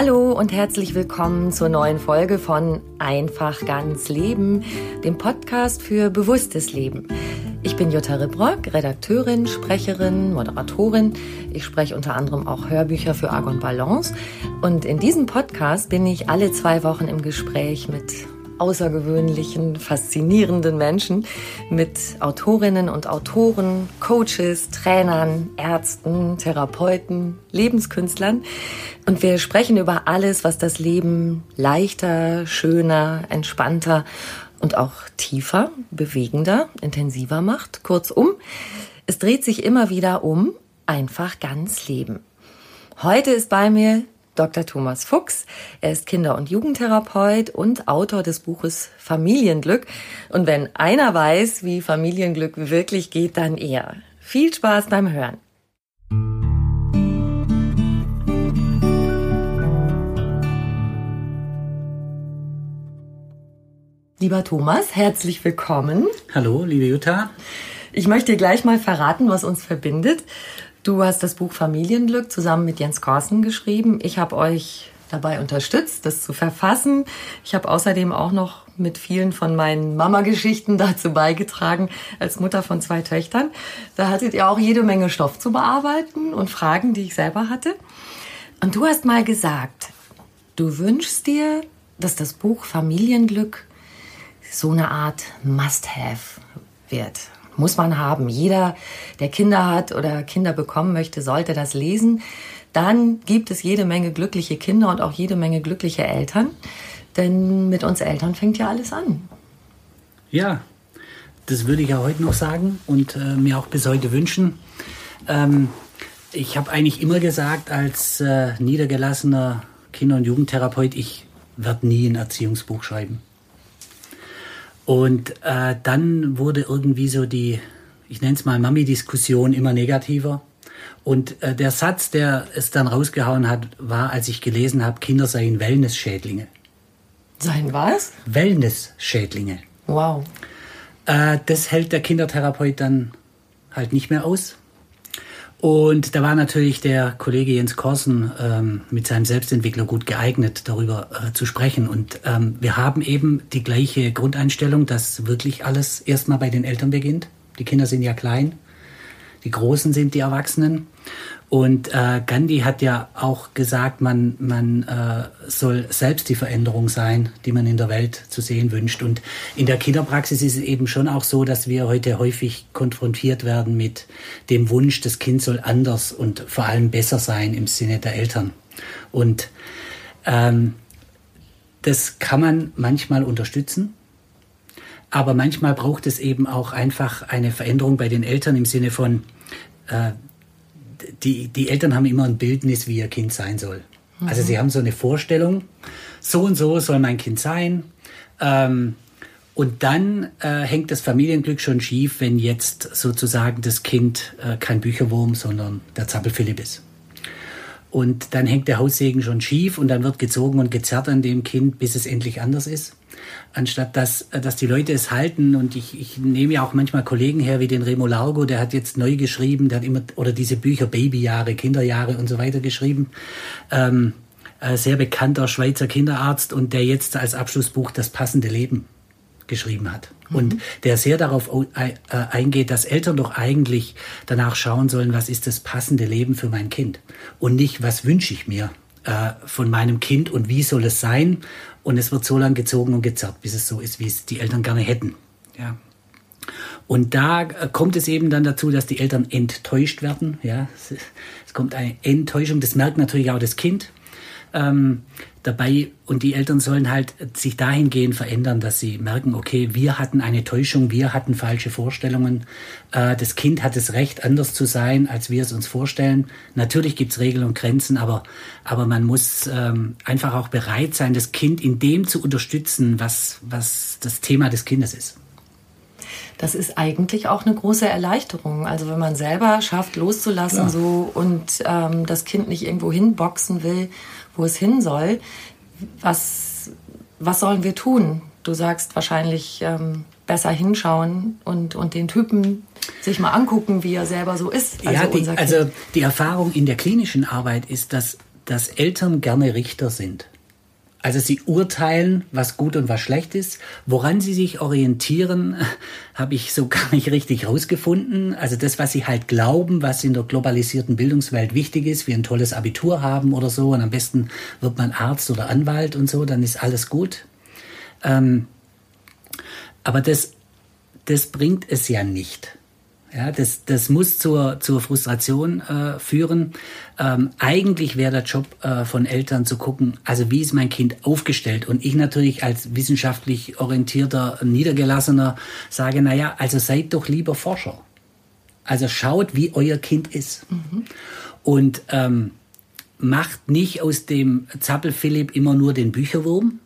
Hallo und herzlich willkommen zur neuen Folge von Einfach ganz Leben, dem Podcast für bewusstes Leben. Ich bin Jutta Ribrock, Redakteurin, Sprecherin, Moderatorin. Ich spreche unter anderem auch Hörbücher für Argon Balance. Und in diesem Podcast bin ich alle zwei Wochen im Gespräch mit außergewöhnlichen, faszinierenden Menschen, mit Autorinnen und Autoren, Coaches, Trainern, Ärzten, Therapeuten, Lebenskünstlern. Und wir sprechen über alles, was das Leben leichter, schöner, entspannter und auch tiefer, bewegender, intensiver macht. Kurzum, es dreht sich immer wieder um einfach ganz Leben. Heute ist bei mir Dr. Thomas Fuchs. Er ist Kinder- und Jugendtherapeut und Autor des Buches Familienglück. Und wenn einer weiß, wie Familienglück wirklich geht, dann er. Viel Spaß beim Hören. Lieber Thomas, herzlich willkommen. Hallo, liebe Jutta. Ich möchte dir gleich mal verraten, was uns verbindet. Du hast das Buch Familienglück zusammen mit Jens Korsen geschrieben. Ich habe euch dabei unterstützt, das zu verfassen. Ich habe außerdem auch noch mit vielen von meinen Mama-Geschichten dazu beigetragen, als Mutter von zwei Töchtern. Da hattet ihr auch jede Menge Stoff zu bearbeiten und Fragen, die ich selber hatte. Und du hast mal gesagt, du wünschst dir, dass das Buch Familienglück so eine Art Must-Have wird. Muss man haben. Jeder, der Kinder hat oder Kinder bekommen möchte, sollte das lesen. Dann gibt es jede Menge glückliche Kinder und auch jede Menge glückliche Eltern. Denn mit uns Eltern fängt ja alles an. Ja, das würde ich ja heute noch sagen und äh, mir auch bis heute wünschen. Ähm, ich habe eigentlich immer gesagt, als äh, niedergelassener Kinder- und Jugendtherapeut, ich werde nie ein Erziehungsbuch schreiben. Und äh, dann wurde irgendwie so die, ich nenne es mal Mami-Diskussion immer negativer. Und äh, der Satz, der es dann rausgehauen hat, war, als ich gelesen habe, Kinder seien Wellness-Schädlinge. Seien was? Wellness-Schädlinge. Wow. Äh, das hält der Kindertherapeut dann halt nicht mehr aus. Und da war natürlich der Kollege Jens Korsen ähm, mit seinem Selbstentwickler gut geeignet, darüber äh, zu sprechen. Und ähm, wir haben eben die gleiche Grundeinstellung, dass wirklich alles erstmal bei den Eltern beginnt. Die Kinder sind ja klein, die Großen sind die Erwachsenen. Und äh, Gandhi hat ja auch gesagt, man, man äh, soll selbst die Veränderung sein, die man in der Welt zu sehen wünscht. Und in der Kinderpraxis ist es eben schon auch so, dass wir heute häufig konfrontiert werden mit dem Wunsch, das Kind soll anders und vor allem besser sein im Sinne der Eltern. Und ähm, das kann man manchmal unterstützen. Aber manchmal braucht es eben auch einfach eine Veränderung bei den Eltern im Sinne von, äh, die, die Eltern haben immer ein Bildnis, wie ihr Kind sein soll. Mhm. Also sie haben so eine Vorstellung, so und so soll mein Kind sein. Ähm, Und dann äh, hängt das Familienglück schon schief, wenn jetzt sozusagen das Kind äh, kein Bücherwurm, sondern der Zappelphilipp ist. Und dann hängt der Haussegen schon schief und dann wird gezogen und gezerrt an dem Kind, bis es endlich anders ist. Anstatt dass, dass die Leute es halten. Und ich, ich nehme ja auch manchmal Kollegen her, wie den Remo Largo, der hat jetzt neu geschrieben, der hat immer, oder diese Bücher Babyjahre, Kinderjahre und so weiter geschrieben. Ähm, äh, sehr bekannter Schweizer Kinderarzt und der jetzt als Abschlussbuch das passende Leben geschrieben hat. Mhm. Und der sehr darauf äh, eingeht, dass Eltern doch eigentlich danach schauen sollen, was ist das passende Leben für mein Kind und nicht, was wünsche ich mir äh, von meinem Kind und wie soll es sein. Und es wird so lange gezogen und gezerrt, bis es so ist, wie es die Eltern gerne hätten. Ja. Und da äh, kommt es eben dann dazu, dass die Eltern enttäuscht werden. Ja, es kommt eine Enttäuschung. Das merkt natürlich auch das Kind ähm, dabei und die Eltern sollen halt sich dahingehend verändern, dass sie merken, okay, wir hatten eine Täuschung, wir hatten falsche Vorstellungen. Äh, das Kind hat das Recht, anders zu sein, als wir es uns vorstellen. Natürlich gibt's Regeln und Grenzen, aber, aber man muss ähm, einfach auch bereit sein, das Kind in dem zu unterstützen, was, was das Thema des Kindes ist. Das ist eigentlich auch eine große Erleichterung. Also wenn man selber schafft, loszulassen ja. so und ähm, das Kind nicht irgendwo hinboxen will, wo es hin soll. Was, was sollen wir tun? Du sagst wahrscheinlich ähm, besser hinschauen und, und den Typen sich mal angucken, wie er selber so ist. Also ja, die, also die Erfahrung in der klinischen Arbeit ist, dass, dass Eltern gerne Richter sind. Also sie urteilen, was gut und was schlecht ist. Woran sie sich orientieren, habe ich so gar nicht richtig rausgefunden. Also das, was sie halt glauben, was in der globalisierten Bildungswelt wichtig ist, wie ein tolles Abitur haben oder so, und am besten wird man Arzt oder Anwalt und so, dann ist alles gut. Ähm, aber das, das bringt es ja nicht. Ja, das, das muss zur, zur Frustration äh, führen. Ähm, eigentlich wäre der Job äh, von Eltern zu gucken, also wie ist mein Kind aufgestellt? Und ich natürlich als wissenschaftlich orientierter Niedergelassener sage, na ja, also seid doch lieber Forscher. Also schaut, wie euer Kind ist. Mhm. Und ähm, macht nicht aus dem Zappel-Philipp immer nur den Bücherwurm,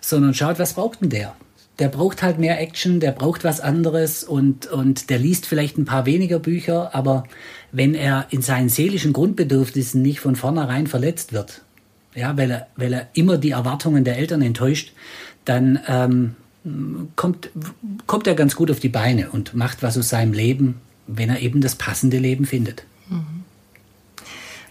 sondern schaut, was braucht denn der? Der braucht halt mehr Action, der braucht was anderes und, und der liest vielleicht ein paar weniger Bücher, aber wenn er in seinen seelischen Grundbedürfnissen nicht von vornherein verletzt wird, ja, weil er, weil er immer die Erwartungen der Eltern enttäuscht, dann ähm, kommt, kommt er ganz gut auf die Beine und macht was aus seinem Leben, wenn er eben das passende Leben findet. Mhm.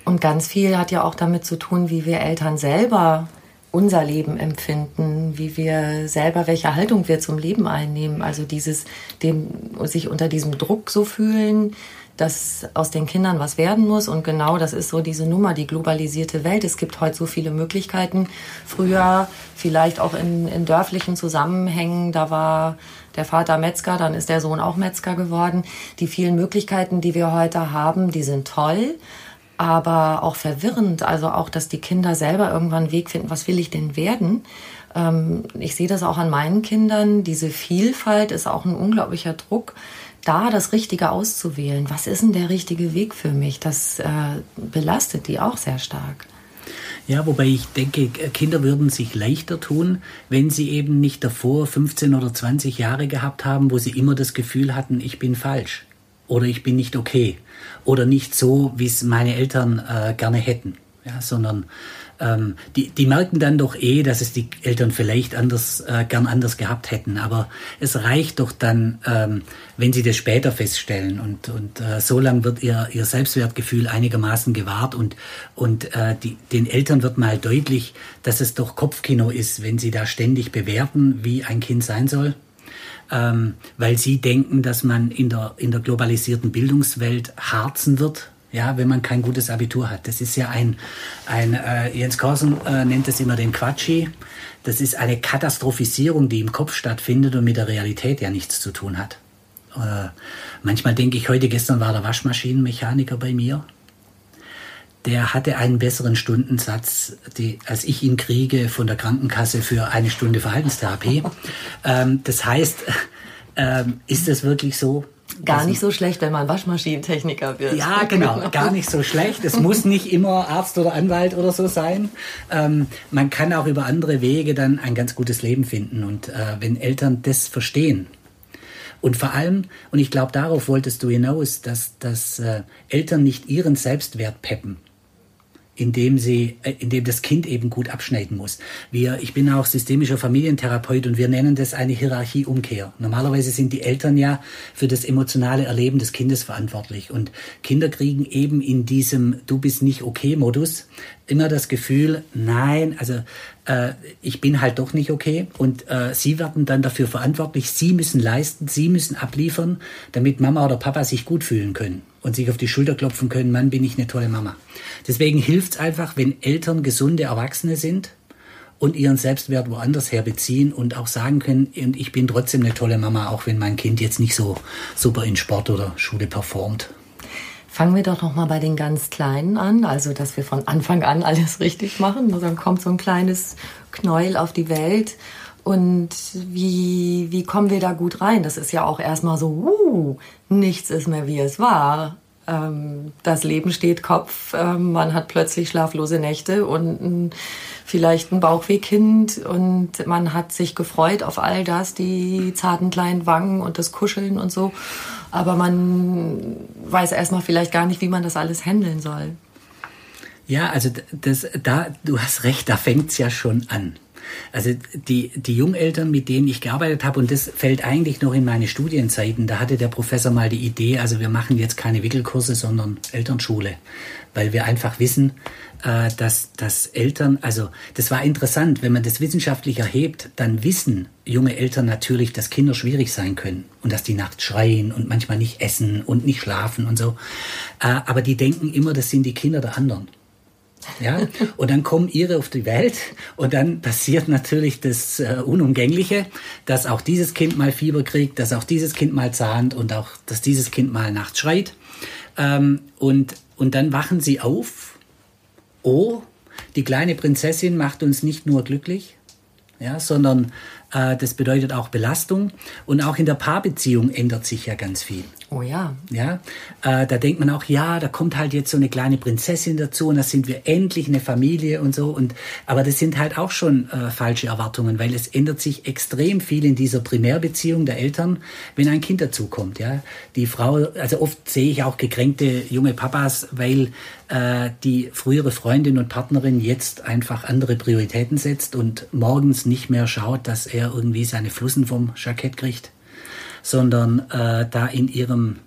Und ganz viel hat ja auch damit zu tun, wie wir Eltern selber unser Leben empfinden, wie wir selber, welche Haltung wir zum Leben einnehmen. Also dieses, dem, sich unter diesem Druck so fühlen, dass aus den Kindern was werden muss. Und genau das ist so diese Nummer, die globalisierte Welt. Es gibt heute so viele Möglichkeiten. Früher vielleicht auch in, in dörflichen Zusammenhängen, da war der Vater Metzger, dann ist der Sohn auch Metzger geworden. Die vielen Möglichkeiten, die wir heute haben, die sind toll aber auch verwirrend. Also auch, dass die Kinder selber irgendwann einen Weg finden, was will ich denn werden? Ähm, ich sehe das auch an meinen Kindern. Diese Vielfalt ist auch ein unglaublicher Druck, da das Richtige auszuwählen. Was ist denn der richtige Weg für mich? Das äh, belastet die auch sehr stark. Ja, wobei ich denke, Kinder würden sich leichter tun, wenn sie eben nicht davor 15 oder 20 Jahre gehabt haben, wo sie immer das Gefühl hatten, ich bin falsch oder ich bin nicht okay oder nicht so, wie es meine Eltern äh, gerne hätten, ja, sondern ähm, die, die merken dann doch eh, dass es die Eltern vielleicht anders, äh, gern anders gehabt hätten. Aber es reicht doch dann, ähm, wenn sie das später feststellen. Und, und äh, so lang wird ihr, ihr Selbstwertgefühl einigermaßen gewahrt und, und äh, die, den Eltern wird mal deutlich, dass es doch Kopfkino ist, wenn sie da ständig bewerten, wie ein Kind sein soll ähm, weil sie denken, dass man in der, in der globalisierten Bildungswelt harzen wird, ja, wenn man kein gutes Abitur hat. Das ist ja ein, ein äh, Jens Korsen äh, nennt es immer den Quatschi. Das ist eine Katastrophisierung, die im Kopf stattfindet und mit der Realität ja nichts zu tun hat. Äh, manchmal denke ich, heute gestern war der Waschmaschinenmechaniker bei mir der hatte einen besseren Stundensatz, die, als ich ihn kriege von der Krankenkasse für eine Stunde Verhaltenstherapie. ähm, das heißt, ähm, ist das wirklich so? Gar nicht so schlecht, wenn man Waschmaschinentechniker wird. Ja, genau, gar nicht so schlecht. Es muss nicht immer Arzt oder Anwalt oder so sein. Ähm, man kann auch über andere Wege dann ein ganz gutes Leben finden. Und äh, wenn Eltern das verstehen, und vor allem, und ich glaube, darauf wolltest du hinaus, dass, dass äh, Eltern nicht ihren Selbstwert peppen indem sie, äh, indem das Kind eben gut abschneiden muss. Wir, ich bin auch systemischer Familientherapeut und wir nennen das eine Hierarchieumkehr. Normalerweise sind die Eltern ja für das emotionale Erleben des Kindes verantwortlich und Kinder kriegen eben in diesem Du bist nicht okay Modus immer das Gefühl, nein, also äh, ich bin halt doch nicht okay und äh, sie werden dann dafür verantwortlich, sie müssen leisten, sie müssen abliefern, damit Mama oder Papa sich gut fühlen können und sich auf die Schulter klopfen können, Mann, bin ich eine tolle Mama. Deswegen hilft es einfach, wenn Eltern gesunde Erwachsene sind und ihren Selbstwert woanders her beziehen und auch sagen können, ich bin trotzdem eine tolle Mama, auch wenn mein Kind jetzt nicht so super in Sport oder Schule performt. Fangen wir doch noch mal bei den ganz Kleinen an, also dass wir von Anfang an alles richtig machen. Dann kommt so ein kleines Knäuel auf die Welt. Und wie, wie kommen wir da gut rein? Das ist ja auch erstmal so, uh, nichts ist mehr wie es war. Ähm, das Leben steht Kopf, ähm, man hat plötzlich schlaflose Nächte und vielleicht ein Bauchwehkind und man hat sich gefreut auf all das, die zarten kleinen Wangen und das Kuscheln und so aber man weiß erstmal vielleicht gar nicht, wie man das alles handeln soll. Ja, also das, da, du hast recht, da fängt's ja schon an. Also die, die Jungeltern, mit denen ich gearbeitet habe, und das fällt eigentlich noch in meine Studienzeiten, da hatte der Professor mal die Idee, also wir machen jetzt keine Wickelkurse, sondern Elternschule, weil wir einfach wissen, äh, dass, dass Eltern, also das war interessant, wenn man das wissenschaftlich erhebt, dann wissen junge Eltern natürlich, dass Kinder schwierig sein können und dass die nachts schreien und manchmal nicht essen und nicht schlafen und so. Äh, aber die denken immer, das sind die Kinder der anderen. Ja, und dann kommen ihre auf die Welt und dann passiert natürlich das äh, Unumgängliche, dass auch dieses Kind mal Fieber kriegt, dass auch dieses Kind mal zahnt und auch, dass dieses Kind mal nachts schreit. Ähm, und, und dann wachen sie auf. Oh, die kleine Prinzessin macht uns nicht nur glücklich, ja, sondern äh, das bedeutet auch Belastung. Und auch in der Paarbeziehung ändert sich ja ganz viel. Oh ja. Ja, äh, da denkt man auch, ja, da kommt halt jetzt so eine kleine Prinzessin dazu und da sind wir endlich eine Familie und so. Und aber das sind halt auch schon äh, falsche Erwartungen, weil es ändert sich extrem viel in dieser Primärbeziehung der Eltern, wenn ein Kind dazukommt. Ja, die Frau, also oft sehe ich auch gekränkte junge Papas, weil äh, die frühere Freundin und Partnerin jetzt einfach andere Prioritäten setzt und morgens nicht mehr schaut, dass er irgendwie seine Flussen vom Jackett kriegt sondern äh, da in ihrem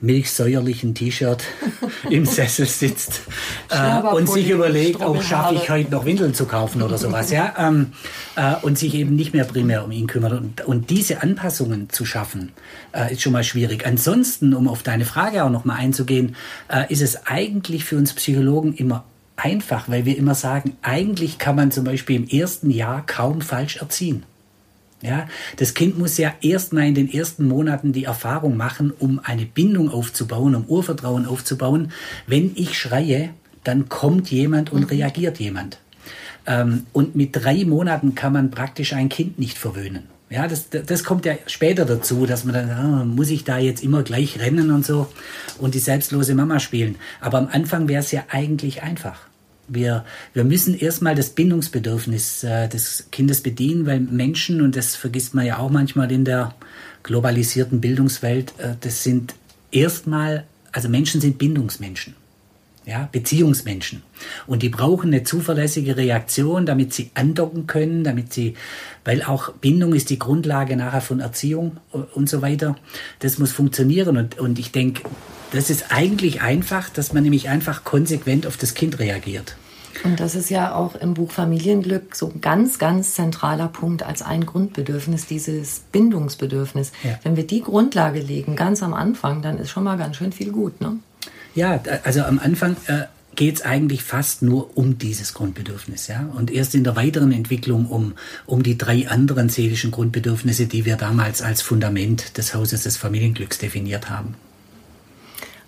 milchsäuerlichen T-Shirt im Sessel sitzt äh, und sich überlegt, oh, schaffe ich heute noch Windeln zu kaufen oder sowas, ja, ähm, äh, und sich eben nicht mehr primär um ihn kümmert. Und, und diese Anpassungen zu schaffen, äh, ist schon mal schwierig. Ansonsten, um auf deine Frage auch noch mal einzugehen, äh, ist es eigentlich für uns Psychologen immer einfach, weil wir immer sagen, eigentlich kann man zum Beispiel im ersten Jahr kaum falsch erziehen. Ja, das Kind muss ja erstmal in den ersten Monaten die Erfahrung machen, um eine Bindung aufzubauen, um Urvertrauen aufzubauen. Wenn ich schreie, dann kommt jemand und mhm. reagiert jemand. Ähm, und mit drei Monaten kann man praktisch ein Kind nicht verwöhnen. Ja, das, das kommt ja später dazu, dass man dann, ah, muss ich da jetzt immer gleich rennen und so und die selbstlose Mama spielen. Aber am Anfang wäre es ja eigentlich einfach. Wir, wir müssen erstmal das Bindungsbedürfnis äh, des Kindes bedienen, weil Menschen, und das vergisst man ja auch manchmal in der globalisierten Bildungswelt, äh, das sind erstmal, also Menschen sind Bindungsmenschen. Ja, Beziehungsmenschen. Und die brauchen eine zuverlässige Reaktion, damit sie andocken können, damit sie, weil auch Bindung ist die Grundlage nachher von Erziehung und so weiter. Das muss funktionieren. Und, und ich denke, das ist eigentlich einfach, dass man nämlich einfach konsequent auf das Kind reagiert. Und das ist ja auch im Buch Familienglück so ein ganz, ganz zentraler Punkt als ein Grundbedürfnis, dieses Bindungsbedürfnis. Ja. Wenn wir die Grundlage legen, ganz am Anfang, dann ist schon mal ganz schön viel gut. Ne? Ja, also am Anfang äh, geht es eigentlich fast nur um dieses Grundbedürfnis. Ja? Und erst in der weiteren Entwicklung um, um die drei anderen seelischen Grundbedürfnisse, die wir damals als Fundament des Hauses des Familienglücks definiert haben.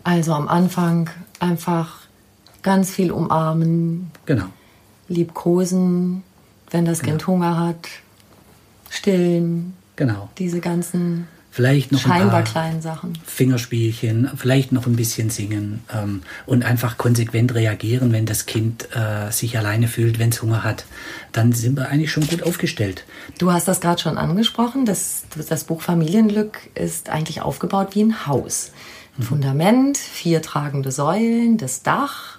Also am Anfang einfach ganz viel umarmen. Genau. Liebkosen, wenn das Kind genau. Hunger hat. Stillen. Genau. Diese ganzen vielleicht noch Scheinbar ein paar kleinen Sachen. Fingerspielchen, vielleicht noch ein bisschen singen ähm, und einfach konsequent reagieren, wenn das Kind äh, sich alleine fühlt, wenn es Hunger hat. Dann sind wir eigentlich schon gut aufgestellt. Du hast das gerade schon angesprochen. Das, das Buch Familienglück ist eigentlich aufgebaut wie ein Haus. Ein Fundament, vier tragende Säulen, das Dach.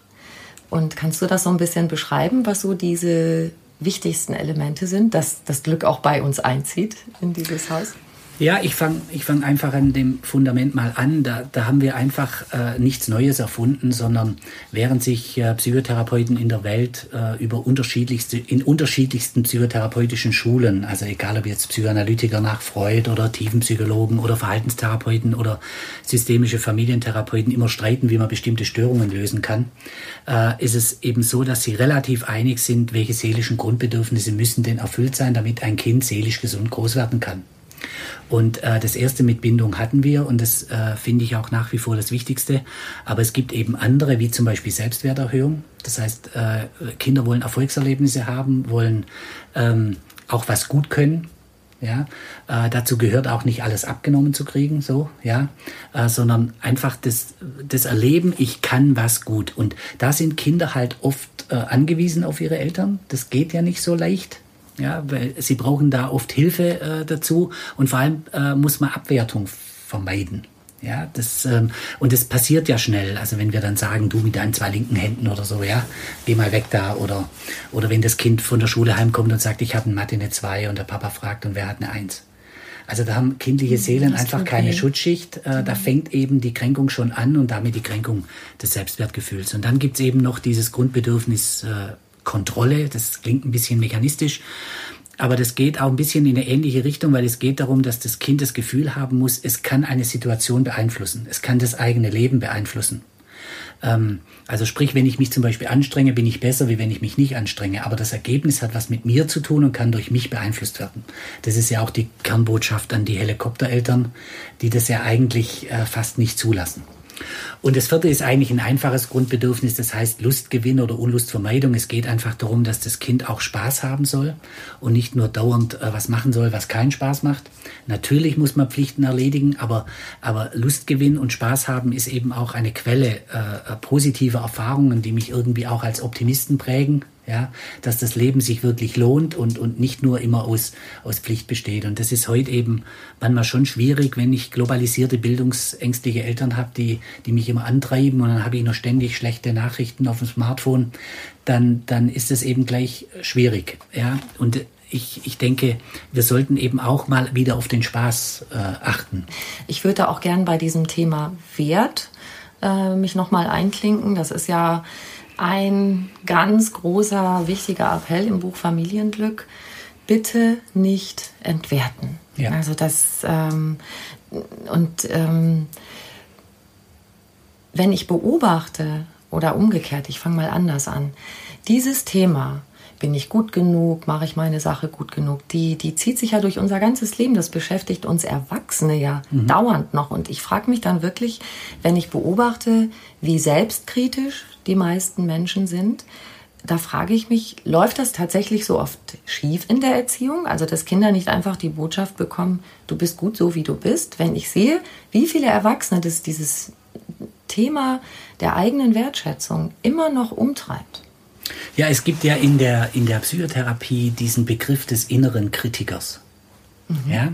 Und kannst du das so ein bisschen beschreiben, was so diese wichtigsten Elemente sind, dass das Glück auch bei uns einzieht in dieses Haus? Ja, ich fange ich fang einfach an dem Fundament mal an. Da, da haben wir einfach äh, nichts Neues erfunden, sondern während sich äh, Psychotherapeuten in der Welt äh, über unterschiedlichste, in unterschiedlichsten psychotherapeutischen Schulen, also egal ob jetzt Psychoanalytiker nach Freud oder Tiefenpsychologen oder Verhaltenstherapeuten oder systemische Familientherapeuten immer streiten, wie man bestimmte Störungen lösen kann, äh, ist es eben so, dass sie relativ einig sind, welche seelischen Grundbedürfnisse müssen denn erfüllt sein, damit ein Kind seelisch gesund groß werden kann. Und äh, das erste mit Bindung hatten wir und das äh, finde ich auch nach wie vor das Wichtigste. Aber es gibt eben andere, wie zum Beispiel Selbstwerterhöhung. Das heißt, äh, Kinder wollen Erfolgserlebnisse haben, wollen ähm, auch was gut können. Ja, äh, dazu gehört auch nicht alles abgenommen zu kriegen, so, ja, äh, sondern einfach das, das Erleben, ich kann was gut. Und da sind Kinder halt oft äh, angewiesen auf ihre Eltern. Das geht ja nicht so leicht. Ja, weil sie brauchen da oft Hilfe äh, dazu und vor allem äh, muss man Abwertung vermeiden. Ja, das, ähm, und das passiert ja schnell. Also wenn wir dann sagen, du mit deinen zwei linken Händen oder so, ja, geh mal weg da. Oder, oder wenn das Kind von der Schule heimkommt und sagt, ich habe in Mathe eine 2 und der Papa fragt, und wer hat eine 1? Also da haben kindliche Seelen Das einfach keine. Schutzschicht. Äh, Da fängt eben die Kränkung schon an und damit die Kränkung des Selbstwertgefühls. Und dann gibt's eben noch dieses Grundbedürfnis äh, Kontrolle. Das klingt ein bisschen mechanistisch. Aber das geht auch ein bisschen in eine ähnliche Richtung, weil es geht darum, dass das Kind das Gefühl haben muss, es kann eine Situation beeinflussen. Es kann das eigene Leben beeinflussen. Ähm, also sprich, wenn ich mich zum Beispiel anstrenge, bin ich besser, wie wenn ich mich nicht anstrenge. Aber das Ergebnis hat was mit mir zu tun und kann durch mich beeinflusst werden. Das ist ja auch die Kernbotschaft an die Helikoptereltern, die das ja eigentlich äh, fast nicht zulassen. Und das vierte ist eigentlich ein einfaches Grundbedürfnis, das heißt Lustgewinn oder Unlustvermeidung. Es geht einfach darum, dass das Kind auch Spaß haben soll und nicht nur dauernd äh, was machen soll, was keinen Spaß macht. Natürlich muss man Pflichten erledigen, aber, aber Lustgewinn und Spaß haben ist eben auch eine Quelle äh, positiver Erfahrungen, die mich irgendwie auch als Optimisten prägen. Ja, dass das Leben sich wirklich lohnt und, und nicht nur immer aus, aus Pflicht besteht. Und das ist heute eben manchmal schon schwierig, wenn ich globalisierte, bildungsängstliche Eltern habe, die, die mich immer antreiben und dann habe ich noch ständig schlechte Nachrichten auf dem Smartphone, dann, dann ist es eben gleich schwierig. Ja, und ich, ich denke, wir sollten eben auch mal wieder auf den Spaß äh, achten. Ich würde auch gern bei diesem Thema Wert äh, mich nochmal einklinken. Das ist ja ein ganz großer, wichtiger Appell im Buch Familienglück. Bitte nicht entwerten. Ja. Also das ähm, und ähm, wenn ich beobachte oder umgekehrt, ich fange mal anders an, dieses Thema, bin ich gut genug, mache ich meine Sache gut genug, die, die zieht sich ja durch unser ganzes Leben, das beschäftigt uns Erwachsene ja dauernd noch. Und ich frage mich dann wirklich, wenn ich beobachte, wie selbstkritisch die meisten Menschen sind, da frage ich mich, läuft das tatsächlich so oft schief in der Erziehung? Also, dass Kinder nicht einfach die Botschaft bekommen, du bist gut so, wie du bist. Wenn ich sehe, wie viele Erwachsene das, dieses Thema der eigenen Wertschätzung immer noch umtreibt. Ja, es gibt ja in der, in der Psychotherapie diesen Begriff des inneren Kritikers. Ja?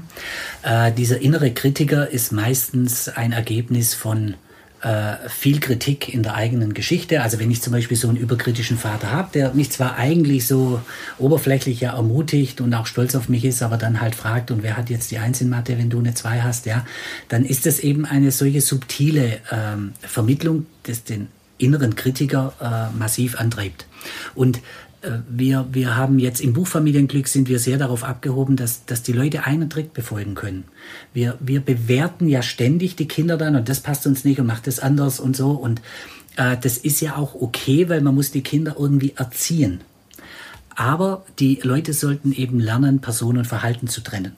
Äh, dieser innere Kritiker ist meistens ein Ergebnis von äh, viel Kritik in der eigenen Geschichte. Also wenn ich zum Beispiel so einen überkritischen Vater habe, der mich zwar eigentlich so oberflächlich ja ermutigt und auch stolz auf mich ist, aber dann halt fragt, und wer hat jetzt die Eins in Mathe, wenn du eine Zwei hast, ja, dann ist das eben eine solche subtile ähm, Vermittlung, das den inneren Kritiker äh, massiv antreibt. Und wir, wir haben jetzt im Buch Familienglück sind wir sehr darauf abgehoben, dass, dass die Leute einen Trick befolgen können. Wir, wir bewerten ja ständig die Kinder dann und das passt uns nicht und macht das anders und so. Und äh, das ist ja auch okay, weil man muss die Kinder irgendwie erziehen. Aber die Leute sollten eben lernen, Person und Verhalten zu trennen.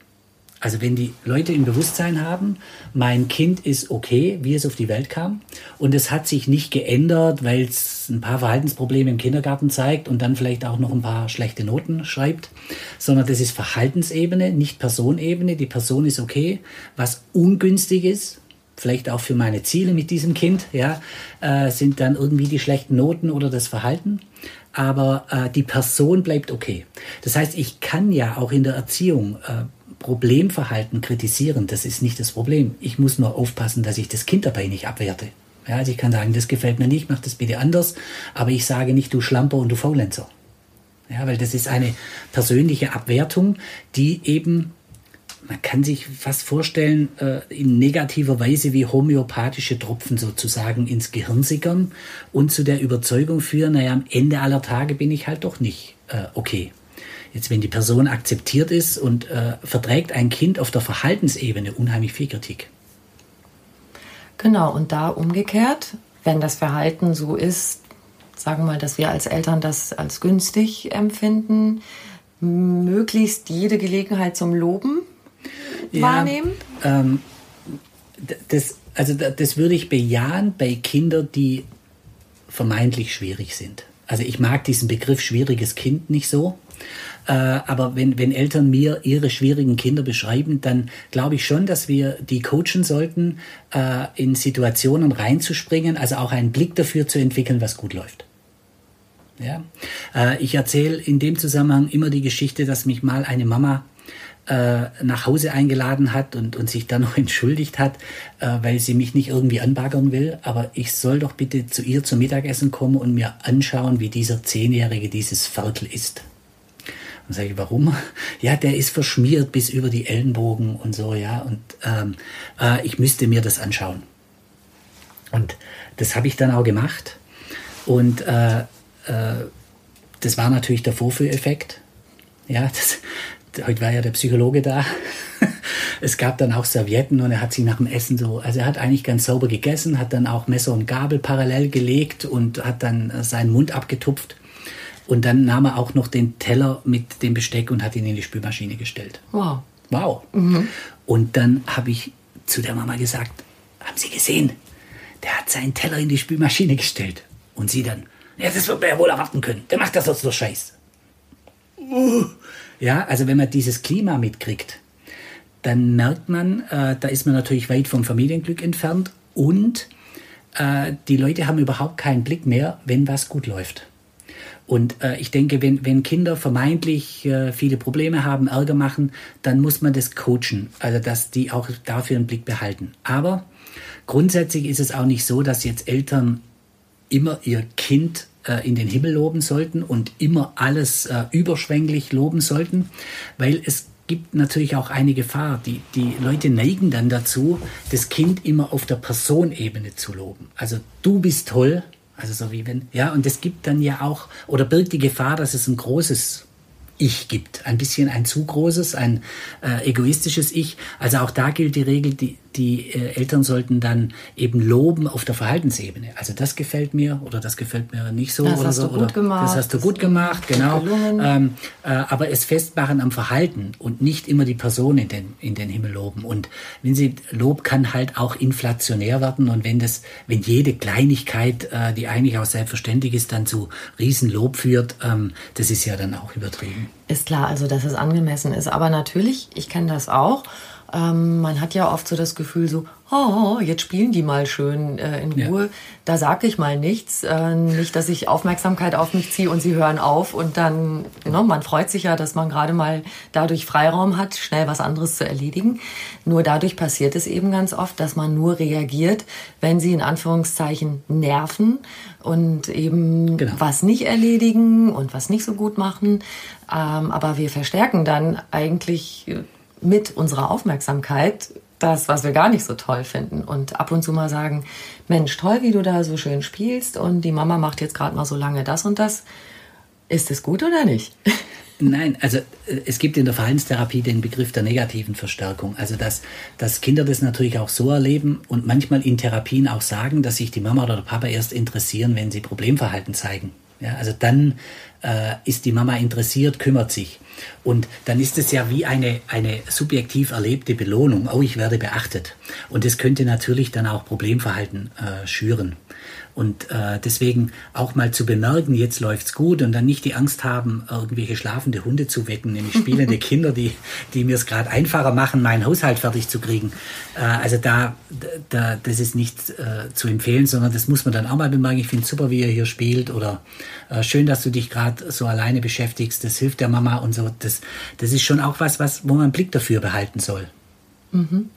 Also wenn die Leute im Bewusstsein haben, mein Kind ist okay, wie es auf die Welt kam und es hat sich nicht geändert, weil es ein paar Verhaltensprobleme im Kindergarten zeigt und dann vielleicht auch noch ein paar schlechte Noten schreibt, sondern das ist Verhaltensebene, nicht Personebene. Die Person ist okay. Was ungünstig ist, vielleicht auch für meine Ziele mit diesem Kind, ja, äh, sind dann irgendwie die schlechten Noten oder das Verhalten. Aber äh, die Person bleibt okay. Das heißt, ich kann ja auch in der Erziehung äh, Problemverhalten kritisieren, das ist nicht das Problem. Ich muss nur aufpassen, dass ich das Kind dabei nicht abwerte. Ja, also ich kann sagen, das gefällt mir nicht, mach das bitte anders, aber ich sage nicht, du Schlamper und du Faulenzer. Ja, weil das ist eine persönliche Abwertung, die eben, man kann sich fast vorstellen, äh, in negativer Weise wie homöopathische Tropfen sozusagen ins Gehirn sickern und zu der Überzeugung führen, naja, am Ende aller Tage bin ich halt doch nicht äh, okay. Jetzt, wenn die Person akzeptiert ist und äh, verträgt ein Kind auf der Verhaltensebene unheimlich viel Kritik. Genau, und da umgekehrt, wenn das Verhalten so ist, sagen wir mal, dass wir als Eltern das als günstig empfinden, möglichst jede Gelegenheit zum Loben ja, wahrnehmen? Ähm, das, also das würde ich bejahen bei Kindern, die vermeintlich schwierig sind. Also ich mag diesen Begriff schwieriges Kind nicht so. Äh, aber wenn, wenn Eltern mir ihre schwierigen Kinder beschreiben, dann glaube ich schon, dass wir die coachen sollten, äh, in Situationen reinzuspringen, also auch einen Blick dafür zu entwickeln, was gut läuft. Ja? Äh, ich erzähle in dem Zusammenhang immer die Geschichte, dass mich mal eine Mama nach Hause eingeladen hat und, und sich dann noch entschuldigt hat, weil sie mich nicht irgendwie anbaggern will. Aber ich soll doch bitte zu ihr zum Mittagessen kommen und mir anschauen, wie dieser Zehnjährige dieses Viertel isst. Dann sage ich, warum? Ja, der ist verschmiert bis über die Ellenbogen und so, ja. Und ähm, äh, ich müsste mir das anschauen. Und das habe ich dann auch gemacht. Und äh, äh, das war natürlich der Vorführeffekt. Ja, das, heute war ja der Psychologe da. es gab dann auch Servietten und er hat sich nach dem Essen so, also er hat eigentlich ganz sauber gegessen, hat dann auch Messer und Gabel parallel gelegt und hat dann seinen Mund abgetupft. Und dann nahm er auch noch den Teller mit dem Besteck und hat ihn in die Spülmaschine gestellt. Wow. Wow. Mhm. Und dann habe ich zu der Mama gesagt, haben Sie gesehen? Der hat seinen Teller in die Spülmaschine gestellt. Und sie dann, ja, das wird man ja wohl erwarten können. Der macht das sonst nur Scheiß. Uh. Ja, also wenn man dieses Klima mitkriegt, dann merkt man, äh, da ist man natürlich weit vom Familienglück entfernt und äh, die Leute haben überhaupt keinen Blick mehr, wenn was gut läuft. Und äh, ich denke, wenn, wenn Kinder vermeintlich äh, viele Probleme haben, Ärger machen, dann muss man das coachen, also dass die auch dafür einen Blick behalten. Aber grundsätzlich ist es auch nicht so, dass jetzt Eltern immer ihr Kind äh, in den Himmel loben sollten und immer alles äh, überschwänglich loben sollten, weil es gibt natürlich auch eine Gefahr. Die, die Leute neigen dann dazu, das Kind immer auf der Personebene zu loben. Also du bist toll, also so wie wenn, ja, und es gibt dann ja auch, oder birgt die Gefahr, dass es ein großes ich gibt. Ein bisschen ein zu großes, ein äh, egoistisches Ich. Also auch da gilt die Regel, die, die äh, Eltern sollten dann eben loben auf der Verhaltensebene. Also das gefällt mir oder das gefällt mir nicht so das oder hast so. Du gut oder gemacht, das hast du gut gemacht, genau. Ähm, äh, aber es festmachen am Verhalten und nicht immer die Person in den, in den Himmel loben. Und wenn sie Lob kann halt auch inflationär werden und wenn das, wenn jede Kleinigkeit, äh, die eigentlich auch selbstverständlich ist, dann zu Riesenlob führt, ähm, das ist ja dann auch übertrieben. Ist klar, also dass es angemessen ist. Aber natürlich, ich kenne das auch. Ähm, man hat ja oft so das Gefühl, so, oh, jetzt spielen die mal schön äh, in Ruhe. Ja. Da sage ich mal nichts. Äh, nicht, dass ich Aufmerksamkeit auf mich ziehe und sie hören auf. Und dann, genau, man freut sich ja, dass man gerade mal dadurch Freiraum hat, schnell was anderes zu erledigen. Nur dadurch passiert es eben ganz oft, dass man nur reagiert, wenn sie in Anführungszeichen nerven und eben genau. was nicht erledigen und was nicht so gut machen. Ähm, aber wir verstärken dann eigentlich mit unserer Aufmerksamkeit das, was wir gar nicht so toll finden. Und ab und zu mal sagen, Mensch, toll, wie du da so schön spielst und die Mama macht jetzt gerade mal so lange das und das. Ist es gut oder nicht? Nein, also äh, es gibt in der Verhaltenstherapie den Begriff der negativen Verstärkung. Also dass, dass Kinder das natürlich auch so erleben und manchmal in Therapien auch sagen, dass sich die Mama oder der Papa erst interessieren, wenn sie Problemverhalten zeigen. Ja, also dann äh, ist die Mama interessiert, kümmert sich. Und dann ist es ja wie eine, eine subjektiv erlebte Belohnung. Oh, ich werde beachtet. Und das könnte natürlich dann auch Problemverhalten äh, schüren. Und äh, deswegen auch mal zu bemerken, jetzt läuft's gut und dann nicht die Angst haben, irgendwelche schlafende Hunde zu wecken, nämlich spielende Kinder, die, die mir es gerade einfacher machen, meinen Haushalt fertig zu kriegen. Äh, also da, da, das ist nicht äh, zu empfehlen, sondern das muss man dann auch mal bemerken. Ich finde super, wie ihr hier spielt oder äh, schön, dass du dich gerade so alleine beschäftigst. Das hilft der Mama und so. Das, das ist schon auch was, was, wo man einen Blick dafür behalten soll. Mhm.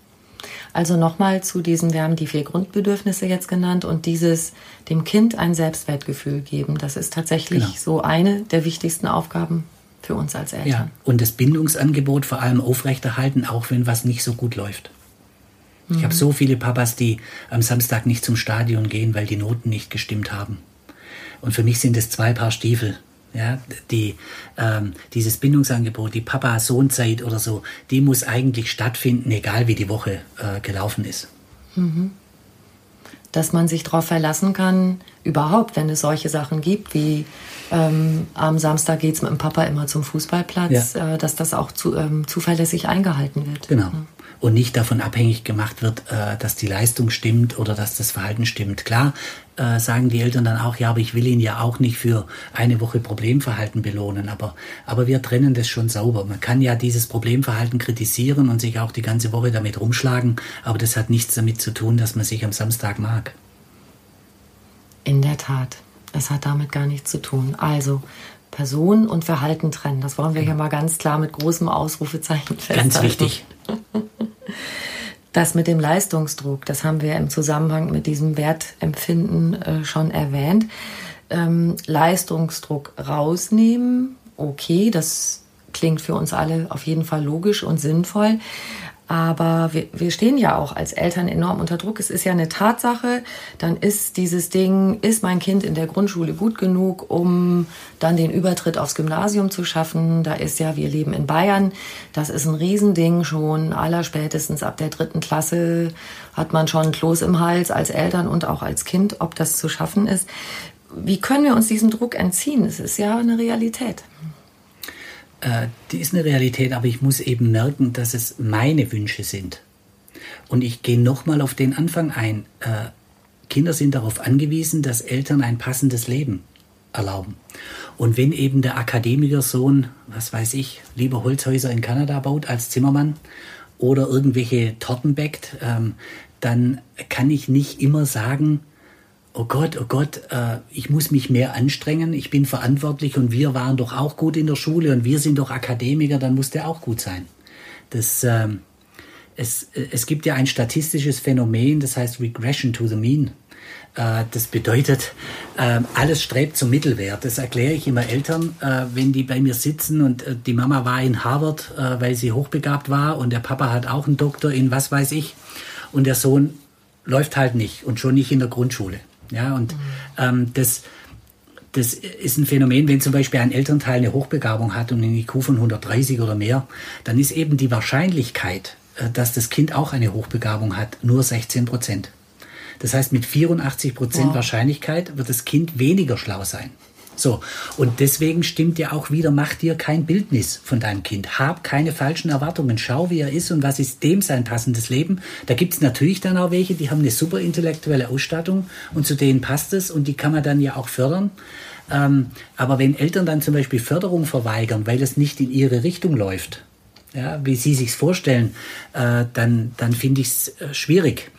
Also nochmal zu diesen, wir haben die vier Grundbedürfnisse jetzt genannt und dieses dem Kind ein Selbstwertgefühl geben. Das ist tatsächlich genau. so eine der wichtigsten Aufgaben für uns als Eltern. Ja, und das Bindungsangebot vor allem aufrechterhalten, auch wenn was nicht so gut läuft. Mhm. Ich habe so viele Papas, die am Samstag nicht zum Stadion gehen, weil die Noten nicht gestimmt haben. Und für mich sind es zwei Paar Stiefel. Ja, die, ähm, dieses Bindungsangebot, die Papa-Sohn-Zeit oder so, die muss eigentlich stattfinden, egal wie die Woche äh, gelaufen ist. Mhm. Dass man sich darauf verlassen kann, überhaupt, wenn es solche Sachen gibt, wie ähm, am Samstag geht es mit dem Papa immer zum Fußballplatz, ja. äh, dass das auch zu, ähm, zuverlässig eingehalten wird. Genau. Ja und nicht davon abhängig gemacht wird, äh, dass die Leistung stimmt oder dass das Verhalten stimmt. Klar äh, sagen die Eltern dann auch, ja, aber ich will ihn ja auch nicht für eine Woche Problemverhalten belohnen, aber, aber wir trennen das schon sauber. Man kann ja dieses Problemverhalten kritisieren und sich auch die ganze Woche damit rumschlagen, aber das hat nichts damit zu tun, dass man sich am Samstag mag. In der Tat. Es hat damit gar nichts zu tun. Also, Person und Verhalten trennen. Das wollen wir hier mal ganz klar mit großem Ausrufezeichen festhalten. Ganz wichtig. Das mit dem Leistungsdruck, das haben wir im Zusammenhang mit diesem Wertempfinden äh, schon erwähnt. Ähm, Leistungsdruck rausnehmen, okay, das klingt für uns alle auf jeden Fall logisch und sinnvoll. Aber wir, wir stehen ja auch als Eltern enorm unter Druck. Es ist ja eine Tatsache. Dann ist dieses Ding, ist mein Kind in der Grundschule gut genug, um dann den Übertritt aufs Gymnasium zu schaffen? Da ist ja, wir leben in Bayern. Das ist ein Riesending schon. Allerspätestens ab der dritten Klasse hat man schon Kloß im Hals als Eltern und auch als Kind, ob das zu schaffen ist. Wie können wir uns diesem Druck entziehen? Es ist ja eine Realität äh, die ist eine Realität, aber ich muss eben merken, dass es meine Wünsche sind. Und ich gehe nochmal auf den Anfang ein. Äh, Kinder sind darauf angewiesen, dass Eltern ein passendes Leben erlauben. Und wenn eben der Akademikersohn, was weiß ich, lieber Holzhäuser in Kanada baut als Zimmermann oder irgendwelche Torten backt, ähm, dann kann ich nicht immer sagen, oh Gott, oh Gott, äh, ich muss mich mehr anstrengen, ich bin verantwortlich und wir waren doch auch gut in der Schule und wir sind doch Akademiker, dann muss der auch gut sein. Das, äh, es, es gibt ja ein statistisches Phänomen, das heißt Regression to the Mean. Äh, das bedeutet, äh, alles strebt zum Mittelwert. Das erkläre ich immer Eltern, äh, wenn die bei mir sitzen und äh, die Mama war in Harvard, äh, weil sie hochbegabt war und der Papa hat auch einen Doktor in was weiß ich und der Sohn läuft halt nicht und schon nicht in der Grundschule. Ja, und ähm, das, das ist ein Phänomen, wenn zum Beispiel ein Elternteil eine Hochbegabung hat und eine IQ von 130 oder mehr, dann ist eben die Wahrscheinlichkeit, äh, dass das Kind auch eine Hochbegabung hat, nur 16 Prozent. Das heißt, mit 84 Prozent wow. Wahrscheinlichkeit wird das Kind weniger schlau sein. So, und deswegen stimmt ja auch wieder, mach dir kein Bildnis von deinem Kind. Hab keine falschen Erwartungen. Schau, wie er ist und was ist dem sein passendes Leben. Da gibt es natürlich dann auch welche, die haben eine super intellektuelle Ausstattung und zu denen passt es und die kann man dann ja auch fördern. Ähm, aber wenn Eltern dann zum Beispiel Förderung verweigern, weil es nicht in ihre Richtung läuft, ja, wie sie sich's vorstellen, äh, dann, dann finde ich es äh, schwierig.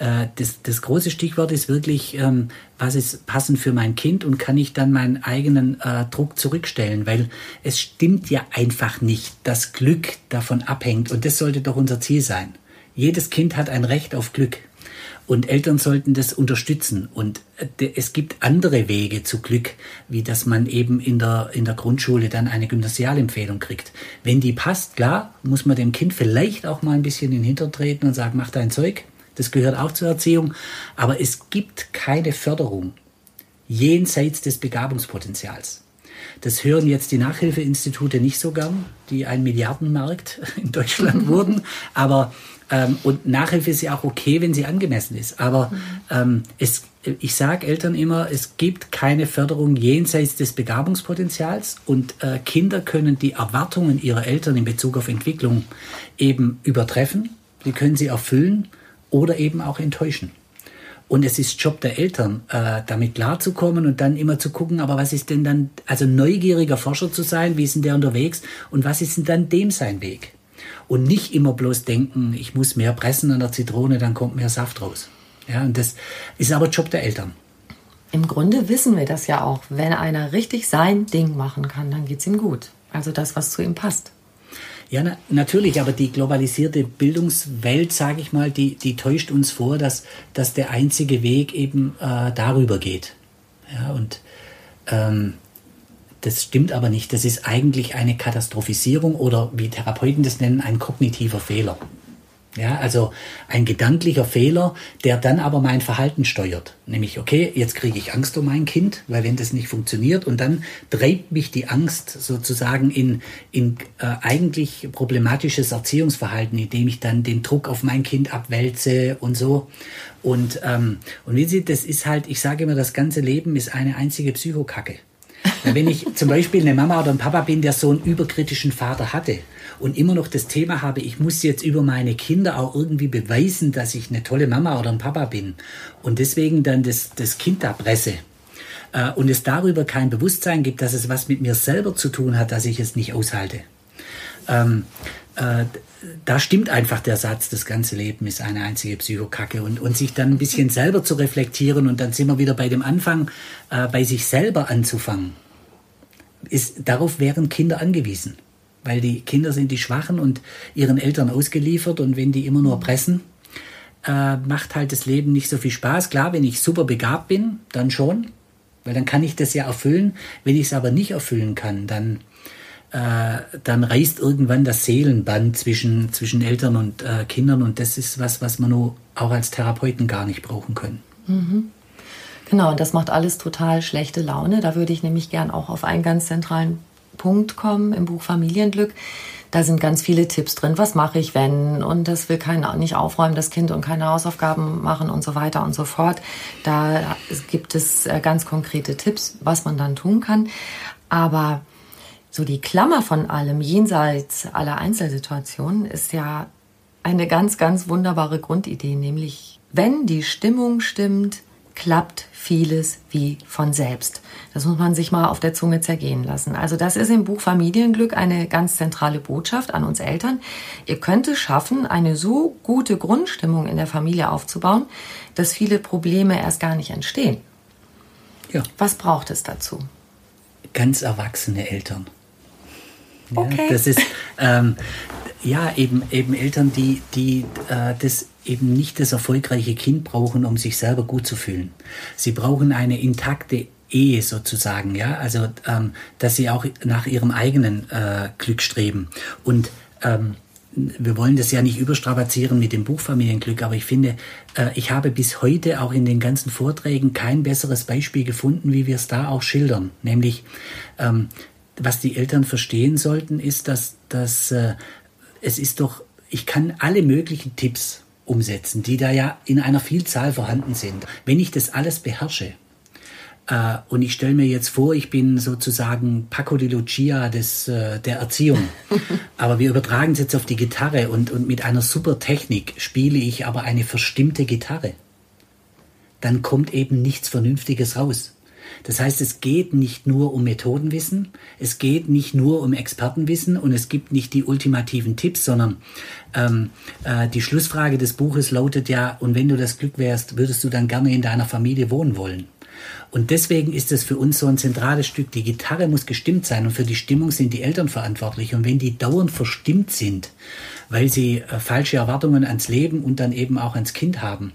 Äh, das, das große Stichwort ist wirklich, ähm, was ist passend für mein Kind und kann ich dann meinen eigenen äh, Druck zurückstellen, weil es stimmt ja einfach nicht, dass Glück davon abhängt und das sollte doch unser Ziel sein. Jedes Kind hat ein Recht auf Glück. Und Eltern sollten das unterstützen. Und äh, es gibt andere Wege zu Glück, wie dass man eben in der, in der Grundschule dann eine Gymnasialempfehlung kriegt. Wenn die passt, klar, muss man dem Kind vielleicht auch mal ein bisschen in den Hintern treten und sagen, mach dein Zeug. Das gehört auch zur Erziehung. Aber es gibt keine Förderung jenseits des Begabungspotenzials. Das hören jetzt die Nachhilfeinstitute nicht so gern, die ein Milliardenmarkt in Deutschland wurden. Aber ähm, und Nachhilfe ist ja auch okay, wenn sie angemessen ist. Aber ähm, es, ich sage Eltern immer, es gibt keine Förderung jenseits des Begabungspotenzials und äh, Kinder können die Erwartungen ihrer Eltern in Bezug auf Entwicklung eben übertreffen. Sie können sie erfüllen oder eben auch enttäuschen. Und es ist Job der Eltern, äh, damit klarzukommen und dann immer zu gucken, aber was ist denn dann, also neugieriger Forscher zu sein, wie ist denn der unterwegs und was ist denn dann dem sein Weg? Und nicht immer bloß denken, ich muss mehr pressen an der Zitrone, dann kommt mehr Saft raus. Ja, und das ist aber Job der Eltern. Im Grunde wissen wir das ja auch. Wenn einer richtig sein Ding machen kann, dann geht es ihm gut. Also das, was zu ihm passt. Ja, na, natürlich, aber die globalisierte Bildungswelt, sage ich mal, die, die täuscht uns vor, dass, dass der einzige Weg eben äh, darüber geht. Ja, und ähm, das stimmt aber nicht. Das ist eigentlich eine Katastrophisierung oder wie Therapeuten das nennen, ein kognitiver Fehler. Ja, also ein gedanklicher Fehler, der dann aber mein Verhalten steuert. Nämlich, okay, jetzt kriege ich Angst um mein Kind, weil wenn das nicht funktioniert und dann treibt mich die Angst sozusagen in, in äh, eigentlich problematisches Erziehungsverhalten, indem ich dann den Druck auf mein Kind abwälze und so. Und, ähm, und wie Sie, das ist halt, ich sage immer, das ganze Leben ist eine einzige Psychokacke. Wenn ich zum Beispiel eine Mama oder ein Papa bin, der so einen überkritischen Vater hatte und immer noch das Thema habe, ich muss jetzt über meine Kinder auch irgendwie beweisen, dass ich eine tolle Mama oder ein Papa bin und deswegen dann das, das Kind da presse äh, und es darüber kein Bewusstsein gibt, dass es was mit mir selber zu tun hat, dass ich es nicht aushalte. Ähm, äh, da stimmt einfach der Satz, das ganze Leben ist eine einzige Psychokacke und, und sich dann ein bisschen selber zu reflektieren und dann sind wir wieder bei dem Anfang, äh, bei sich selber anzufangen. Ist, darauf wären Kinder angewiesen weil die Kinder sind die Schwachen und ihren Eltern ausgeliefert und wenn die immer nur pressen, äh, macht halt das Leben nicht so viel Spaß. Klar, wenn ich super begabt bin, dann schon, weil dann kann ich das ja erfüllen. Wenn ich es aber nicht erfüllen kann, dann, äh, dann reißt irgendwann das Seelenband zwischen, zwischen Eltern und äh, Kindern und das ist was, was man nur auch als Therapeuten gar nicht brauchen können. Mhm. Genau, und das macht alles total schlechte Laune. Da würde ich nämlich gern auch auf einen ganz zentralen Punkt kommen im Buch Familienglück. Da sind ganz viele Tipps drin. Was mache ich, wenn? Und das will keiner nicht aufräumen, das Kind und keine Hausaufgaben machen und so weiter und so fort. Da gibt es äh, ganz konkrete Tipps, was man dann tun kann. Aber so die Klammer von allem, jenseits aller Einzelsituationen, ist ja eine ganz, ganz wunderbare Grundidee, nämlich wenn die Stimmung stimmt, klappt vieles wie von selbst. Das muss man sich mal auf der Zunge zergehen lassen. Also das ist im Buch Familienglück eine ganz zentrale Botschaft an uns Eltern. Ihr könnt es schaffen, eine so gute Grundstimmung in der Familie aufzubauen, dass viele Probleme erst gar nicht entstehen. Ja. Was braucht es dazu? Ganz erwachsene Eltern. Ja, okay. Das ist ähm, ja eben eben Eltern, die die äh, das eben nicht das erfolgreiche Kind brauchen, um sich selber gut zu fühlen. Sie brauchen eine intakte Ehe sozusagen, ja, also ähm, dass sie auch nach ihrem eigenen äh, Glück streben. Und ähm, wir wollen das ja nicht überstrapazieren mit dem Buch Familienglück, aber ich finde, äh, ich habe bis heute auch in den ganzen Vorträgen kein besseres Beispiel gefunden, wie wir es da auch schildern. Nämlich, ähm, was die Eltern verstehen sollten, ist, dass, dass äh, es ist doch, ich kann alle möglichen Tipps umsetzen, die da ja in einer Vielzahl vorhanden sind. Wenn ich das alles beherrsche, äh, und ich stelle mir jetzt vor, ich bin sozusagen Paco di Lucia des, äh, der Erziehung. aber wir übertragen es jetzt auf die Gitarre und, und mit einer super Technik spiele ich aber eine verstimmte Gitarre. Dann kommt eben nichts Vernünftiges raus. Das heißt, es geht nicht nur um Methodenwissen, es geht nicht nur um Expertenwissen und es gibt nicht die ultimativen Tipps, sondern ähm, äh, die Schlussfrage des Buches lautet ja, und wenn du das Glück wärst, würdest du dann gerne in deiner Familie wohnen wollen? Und deswegen ist es für uns so ein zentrales Stück. Die Gitarre muss gestimmt sein und für die Stimmung sind die Eltern verantwortlich. Und wenn die dauernd verstimmt sind, weil sie äh, falsche Erwartungen ans Leben und dann eben auch ans Kind haben,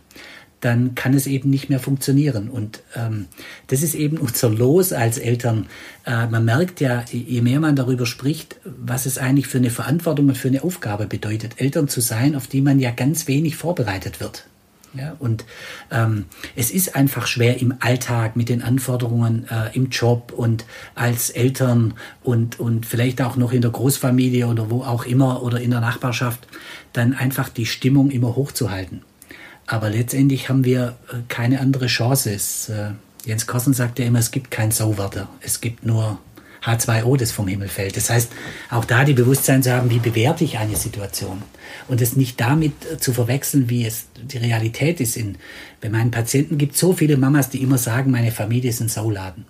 dann kann es eben nicht mehr funktionieren. Und ähm, das ist eben unser Los als Eltern. Äh, man merkt ja, je mehr man darüber spricht, was es eigentlich für eine Verantwortung und für eine Aufgabe bedeutet, Eltern zu sein, auf die man ja ganz wenig vorbereitet wird. Ja, und ähm, es ist einfach schwer im Alltag mit den Anforderungen äh, im Job und als Eltern und, und vielleicht auch noch in der Großfamilie oder wo auch immer oder in der Nachbarschaft, dann einfach die Stimmung immer hochzuhalten. Aber letztendlich haben wir äh, keine andere Chance. Es, äh, Jens Kossen sagt ja immer, es gibt kein Sauwörter. Es gibt nur H2O, das vom Himmel fällt. Das heißt, auch da die Bewusstsein zu haben, wie bewerte ich eine Situation. Und es nicht damit äh, zu verwechseln, wie es die Realität ist. In, bei meinen Patienten gibt es so viele Mamas, die immer sagen, meine Familie ist ein Sauladen.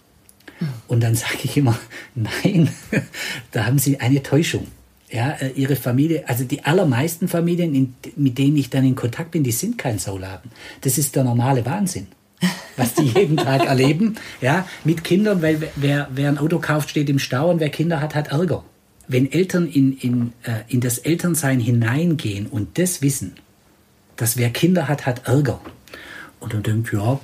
Und dann sage ich immer, nein, da haben sie eine Täuschung. Ja, äh, ihre Familie, also die allermeisten Familien, in, mit denen ich dann in Kontakt bin, die sind kein Sauladen. Das ist der normale Wahnsinn was die jeden Tag erleben, ja, mit Kindern, weil wer, wer ein Auto kauft, steht im Stau und wer Kinder hat, hat Ärger. Wenn Eltern in, in, äh, in das Elternsein hineingehen und das wissen, dass wer Kinder hat, hat Ärger. Und dann denkt, ja,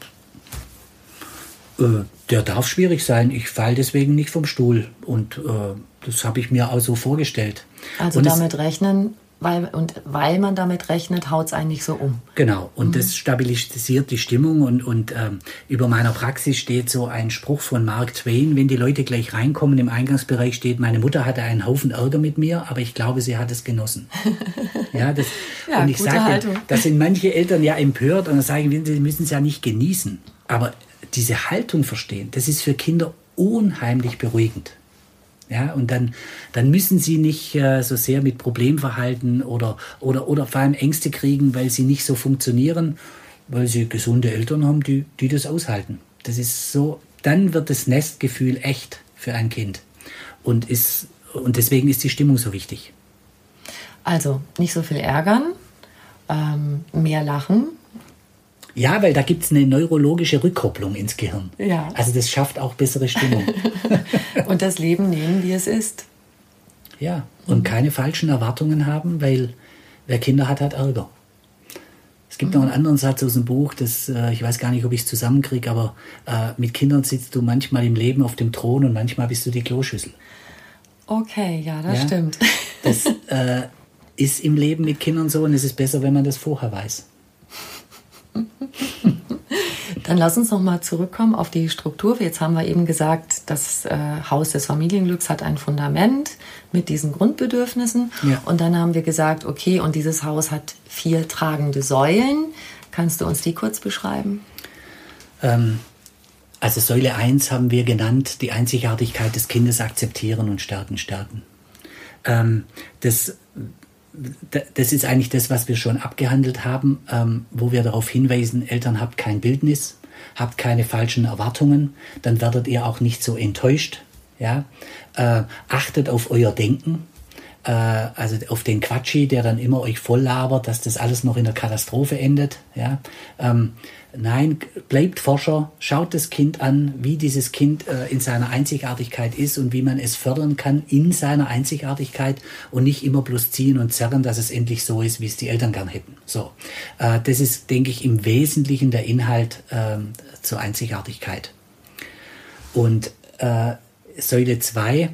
äh, der darf schwierig sein, ich falle deswegen nicht vom Stuhl. Und äh, das habe ich mir auch so vorgestellt. Also und damit rechnen, weil, und weil man damit rechnet, haut es eigentlich so um. Genau, und mhm. das stabilisiert die Stimmung. Und, und ähm, über meiner Praxis steht so ein Spruch von Mark Twain, wenn die Leute gleich reinkommen, im Eingangsbereich steht, meine Mutter hatte einen Haufen Ärger mit mir, aber ich glaube, sie hat es genossen. ja, das, ja, und ich sage, da sind manche Eltern ja empört und dann sagen, sie müssen es ja nicht genießen. Aber diese Haltung verstehen, das ist für Kinder unheimlich beruhigend. Ja, und dann, dann müssen sie nicht äh, so sehr mit Problemverhalten oder, oder, oder vor allem Ängste kriegen, weil sie nicht so funktionieren, weil sie gesunde Eltern haben, die, die das aushalten. Das ist so, dann wird das Nestgefühl echt für ein Kind. Und, ist, und deswegen ist die Stimmung so wichtig. Also nicht so viel ärgern, ähm, mehr lachen, ja, weil da gibt es eine neurologische Rückkopplung ins Gehirn. Ja. Also das schafft auch bessere Stimmung. und das Leben nehmen, wie es ist. Ja, und mhm. keine falschen Erwartungen haben, weil wer Kinder hat, hat Ärger. Es gibt mhm. noch einen anderen Satz aus dem Buch, das, äh, ich weiß gar nicht, ob ich es zusammenkriege, aber äh, mit Kindern sitzt du manchmal im Leben auf dem Thron und manchmal bist du die Kloschüssel. Okay, ja, das ja? stimmt. Das äh, ist im Leben mit Kindern so und es ist besser, wenn man das vorher weiß. Dann lass uns noch mal zurückkommen auf die Struktur. Jetzt haben wir eben gesagt, das äh, Haus des Familienglücks hat ein Fundament mit diesen Grundbedürfnissen. Ja. Und dann haben wir gesagt, okay, und dieses Haus hat vier tragende Säulen. Kannst du uns die kurz beschreiben? Ähm, also Säule 1 haben wir genannt, die Einzigartigkeit des Kindes akzeptieren und stärken, stärken. Ähm, das das ist eigentlich das, was wir schon abgehandelt haben, ähm, wo wir darauf hinweisen, Eltern habt kein Bildnis, habt keine falschen Erwartungen, dann werdet ihr auch nicht so enttäuscht. Ja? Äh, achtet auf euer Denken, äh, also auf den Quatschi, der dann immer euch voll labert, dass das alles noch in der Katastrophe endet. Ja? Ähm, Nein, bleibt Forscher, schaut das Kind an, wie dieses Kind äh, in seiner Einzigartigkeit ist und wie man es fördern kann in seiner Einzigartigkeit und nicht immer bloß ziehen und zerren, dass es endlich so ist, wie es die Eltern gern hätten. So, äh, das ist, denke ich, im Wesentlichen der Inhalt äh, zur Einzigartigkeit. Und äh, Säule 2,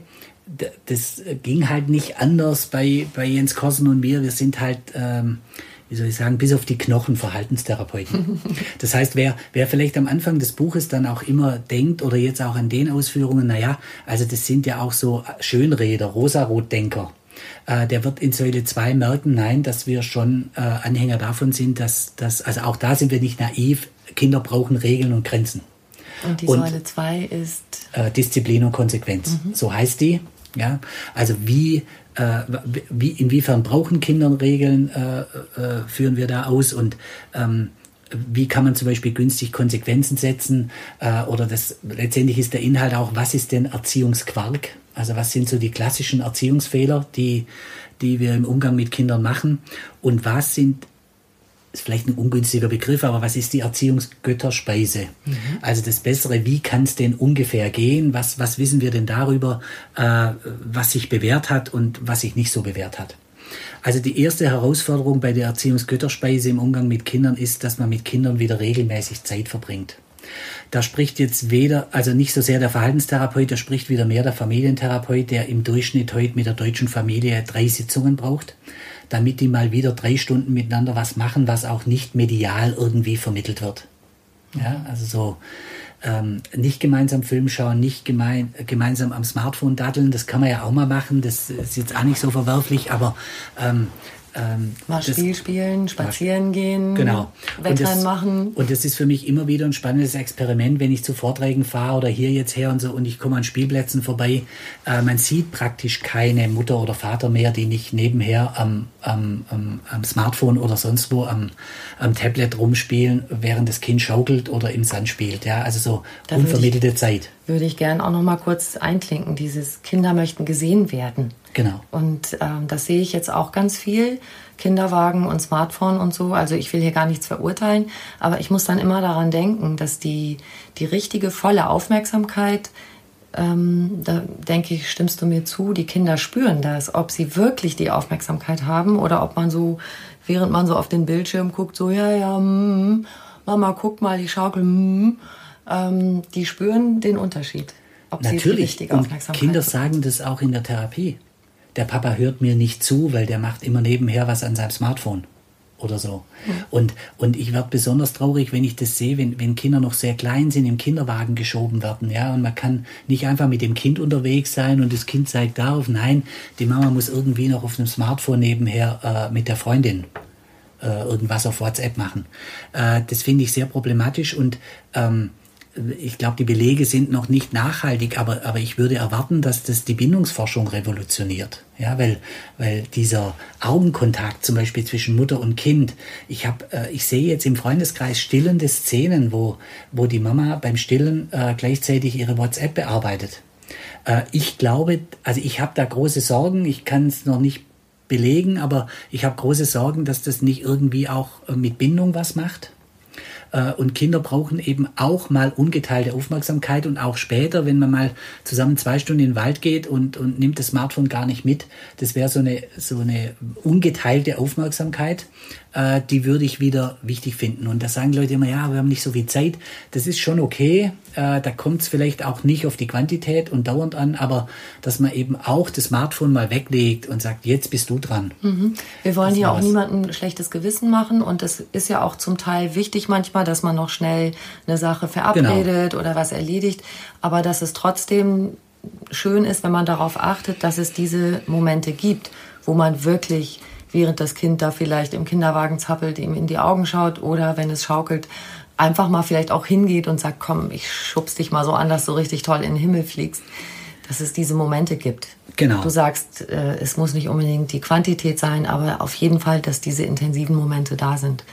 das ging halt nicht anders bei, bei Jens Kossen und mir. Wir sind halt ähm, wie soll ich sagen, bis auf die Knochen Verhaltenstherapeuten. Das heißt, wer, wer vielleicht am Anfang des Buches dann auch immer denkt oder jetzt auch an den Ausführungen, naja, also das sind ja auch so Schönräder, Rosarotdenker. Äh, der wird in Säule 2 merken, nein, dass wir schon äh, Anhänger davon sind, dass, dass, also auch da sind wir nicht naiv, Kinder brauchen Regeln und Grenzen. Und die und, Säule 2 ist? Äh, Disziplin und Konsequenz. Mhm. So heißt die. Ja, also wie äh, wie, inwiefern brauchen Kinder Regeln, äh, äh, führen wir da aus und ähm, wie kann man zum Beispiel günstig Konsequenzen setzen äh, oder das letztendlich ist der Inhalt auch, was ist denn Erziehungsquark? Also was sind so die klassischen Erziehungsfehler, die, die wir im Umgang mit Kindern machen und was sind ist vielleicht ein ungünstiger Begriff, aber was ist die Erziehungsgötterspeise? Mhm. Also das Bessere, wie kann es denn ungefähr gehen? Was, was wissen wir denn darüber, äh, was sich bewährt hat und was sich nicht so bewährt hat? Also die erste Herausforderung bei der Erziehungsgötterspeise im Umgang mit Kindern ist, dass man mit Kindern wieder regelmäßig Zeit verbringt. Da spricht jetzt weder, also nicht so sehr der Verhaltenstherapeut, da spricht wieder mehr der Familientherapeut, der im Durchschnitt heute mit der deutschen Familie drei Sitzungen braucht damit die mal wieder drei Stunden miteinander was machen, was auch nicht medial irgendwie vermittelt wird. Ja, also so ähm, nicht gemeinsam Film schauen, nicht gemein, gemeinsam am Smartphone daddeln, das kann man ja auch mal machen, das ist jetzt auch nicht so verwerflich, aber ähm, ähm, Mal Spiel spielen, spazieren gehen, genau. Wettrennen machen. Und das ist für mich immer wieder ein spannendes Experiment, wenn ich zu Vorträgen fahre oder hier jetzt her und so und ich komme an Spielplätzen vorbei. Äh, man sieht praktisch keine Mutter oder Vater mehr, die nicht nebenher am, am, am, am Smartphone oder sonst wo am, Tablet rumspielen, während das Kind schaukelt oder im Sand spielt. Ja, also so da unvermittelte Zeit. Würde ich gern auch noch mal kurz einklinken. Dieses Kinder möchten gesehen werden. Genau. Und ähm, das sehe ich jetzt auch ganz viel. Kinderwagen und Smartphone und so. Also ich will hier gar nichts verurteilen, aber ich muss dann immer daran denken, dass die, die richtige volle Aufmerksamkeit, ähm, da denke ich, stimmst du mir zu, die Kinder spüren das, ob sie wirklich die Aufmerksamkeit haben oder ob man so, während man so auf den Bildschirm guckt, so, ja, ja, mm, Mama, guck mal, die Schaukel, mm, ähm, die spüren den Unterschied. Ob Natürlich. sie und Kinder sagen das auch in der Therapie der Papa hört mir nicht zu, weil der macht immer nebenher was an seinem Smartphone oder so. Mhm. Und, und ich werde besonders traurig, wenn ich das sehe, wenn, wenn Kinder noch sehr klein sind, im Kinderwagen geschoben werden, ja, und man kann nicht einfach mit dem Kind unterwegs sein und das Kind zeigt darauf, nein, die Mama muss irgendwie noch auf dem Smartphone nebenher äh, mit der Freundin äh, irgendwas auf WhatsApp machen. Äh, das finde ich sehr problematisch und ähm, ich glaube, die Belege sind noch nicht nachhaltig, aber, aber ich würde erwarten, dass das die Bindungsforschung revolutioniert. Ja, weil, weil dieser Augenkontakt zum Beispiel zwischen Mutter und Kind, ich habe, äh, ich sehe jetzt im Freundeskreis stillende Szenen, wo, wo die Mama beim Stillen äh, gleichzeitig ihre WhatsApp bearbeitet. Äh, ich glaube, also ich habe da große Sorgen, ich kann es noch nicht belegen, aber ich habe große Sorgen, dass das nicht irgendwie auch äh, mit Bindung was macht. Äh, und Kinder brauchen eben auch mal ungeteilte Aufmerksamkeit und auch später, wenn man mal zusammen zwei Stunden in den Wald geht und, und nimmt das Smartphone gar nicht mit. Das wäre so eine, so eine ungeteilte Aufmerksamkeit äh, die würde ich wieder wichtig finden. Und da sagen Leute immer, ja, wir haben nicht so viel Zeit. Das ist schon okay. Äh, da kommt es vielleicht auch nicht auf die Quantität und dauernd an, aber dass man eben auch das Smartphone mal weglegt und sagt, jetzt bist du dran. Mhm. Wir wollen hier auch niemandem schlechtes Gewissen machen und es ist ja auch zum Teil wichtig manchmal, dass man noch schnell eine Sache verabredet genau. oder was erledigt, aber dass es trotzdem schön ist, wenn man darauf achtet, dass es diese Momente gibt, wo man wirklich während das Kind da vielleicht im Kinderwagen zappelt, ihm in die Augen schaut oder wenn es schaukelt, einfach mal vielleicht auch hingeht und sagt, komm, ich schubs dich mal so an, dass du richtig toll in den Himmel fliegst, dass es diese Momente gibt. Genau. Du sagst, äh, es muss nicht unbedingt die Quantität sein, aber auf jeden Fall, dass diese intensiven Momente da sind.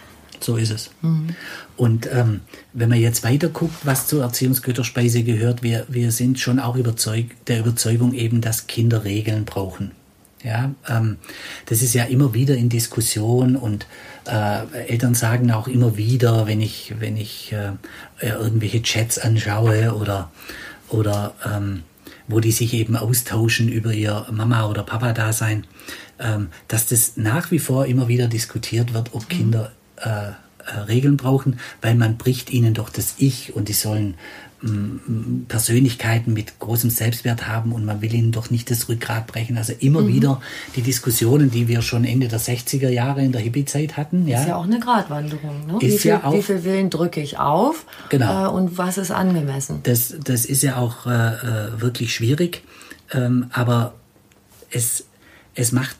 So ist es. Mhm. Und ähm, wenn man jetzt weiter guckt, was zur Erziehungsgüterspeise gehört, wir, wir sind schon auch überzeugt, der Überzeugung eben, dass Kinder Regeln brauchen. Ja, ähm, das ist ja immer wieder in Diskussion und äh, Eltern sagen auch immer wieder, wenn ich, wenn ich äh, irgendwelche Chats anschaue oder, oder ähm, wo die sich eben austauschen über ihr Mama- oder Papa-Dasein, ähm, dass das nach wie vor immer wieder diskutiert wird, ob mhm. Kinder äh, äh, Regeln brauchen, weil man bricht ihnen doch das Ich und die sollen Persönlichkeiten mit großem Selbstwert haben und man will ihnen doch nicht das Rückgrat brechen. Also immer mhm. wieder die Diskussionen, die wir schon Ende der 60er Jahre in der Hippie-Zeit hatten. Ja. Ist ja auch eine Gratwanderung. Ne? Ist wie, viel, ja auch, wie viel Willen drücke ich auf genau. Äh, und was ist angemessen? Das, das ist ja auch äh, äh, wirklich schwierig, ähm, aber es, es macht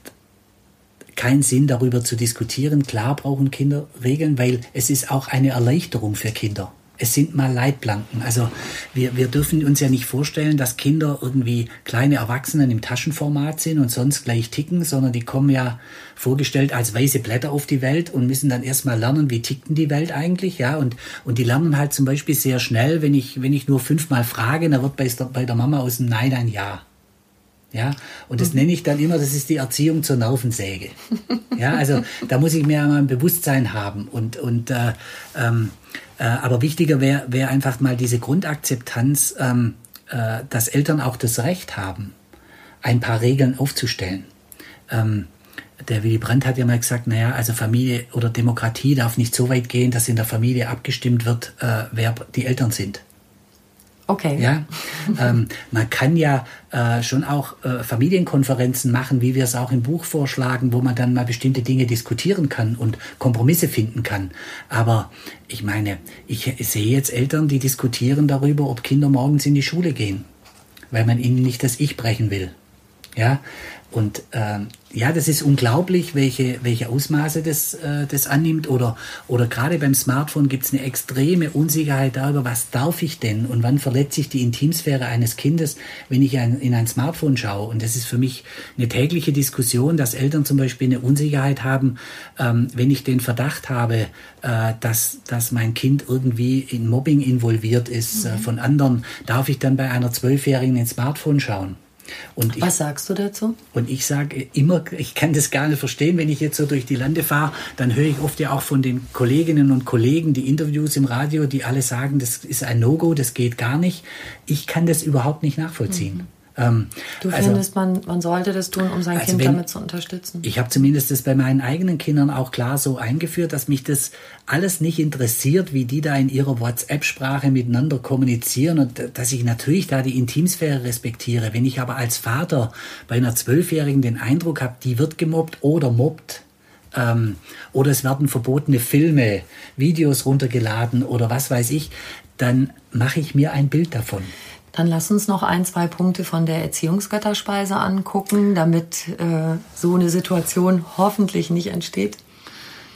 keinen Sinn, darüber zu diskutieren. Klar brauchen Kinder Regeln, weil es ist auch eine Erleichterung für Kinder es sind mal Leitplanken. Also wir, wir dürfen uns ja nicht vorstellen, dass Kinder irgendwie kleine Erwachsenen im Taschenformat sind und sonst gleich ticken, sondern die kommen ja vorgestellt als weiße Blätter auf die Welt und müssen dann erstmal lernen, wie tickt denn die Welt eigentlich, ja, und, und die lernen halt zum Beispiel sehr schnell, wenn ich, wenn ich nur fünfmal frage, dann wird bei, bei der Mama aus dem Nein ein Ja. Ja, und das nenne ich dann immer, das ist die Erziehung zur Nervensäge. Ja, also da muss ich mir mal ein Bewusstsein haben und, und äh, ähm, äh, aber wichtiger wäre wär einfach mal diese Grundakzeptanz, ähm, äh, dass Eltern auch das Recht haben, ein paar Regeln aufzustellen. Ähm, der Willy Brandt hat ja mal gesagt, naja, also Familie oder Demokratie darf nicht so weit gehen, dass in der Familie abgestimmt wird, äh, wer die Eltern sind. Okay. Ja, ähm, man kann ja äh, schon auch äh, Familienkonferenzen machen, wie wir es auch im Buch vorschlagen, wo man dann mal bestimmte Dinge diskutieren kann und Kompromisse finden kann. Aber ich meine, ich sehe jetzt Eltern, die diskutieren darüber, ob Kinder morgens in die Schule gehen, weil man ihnen nicht das Ich brechen will. Ja, und ähm, ja, das ist unglaublich, welche, welche Ausmaße das, äh, das annimmt. Oder, oder gerade beim Smartphone gibt es eine extreme Unsicherheit darüber, was darf ich denn und wann verletzt sich die Intimsphäre eines Kindes, wenn ich ein, in ein Smartphone schaue. Und das ist für mich eine tägliche Diskussion, dass Eltern zum Beispiel eine Unsicherheit haben, ähm, wenn ich den Verdacht habe, äh, dass, dass mein Kind irgendwie in Mobbing involviert ist äh, mhm. äh, von anderen, darf ich dann bei einer Zwölfjährigen ins Smartphone schauen. Und Was sagst du dazu? Und ich sage immer, ich kann das gar nicht verstehen, wenn ich jetzt so durch die Lande fahre, dann höre ich oft ja auch von den Kolleginnen und Kollegen die Interviews im Radio, die alle sagen, das ist ein No-Go, das geht gar nicht. Ich kann das überhaupt nicht nachvollziehen. Mhm. Ähm, du also, findest, man, man sollte das tun, um sein also Kind wenn, damit zu unterstützen? Ich habe zumindest das bei meinen eigenen Kindern auch klar so eingeführt, dass mich das alles nicht interessiert, wie die da in ihrer WhatsApp-Sprache miteinander kommunizieren und dass ich natürlich da die Intimsphäre respektiere. Wenn ich aber als Vater bei einer Zwölfjährigen den Eindruck habe, die wird gemobbt oder mobbt, ähm, oder es werden verbotene Filme, Videos runtergeladen oder was weiß ich, dann mache ich mir ein Bild davon. Dann lass uns noch ein, zwei Punkte von der Erziehungsgötterspeise angucken, damit äh, so eine Situation hoffentlich nicht entsteht.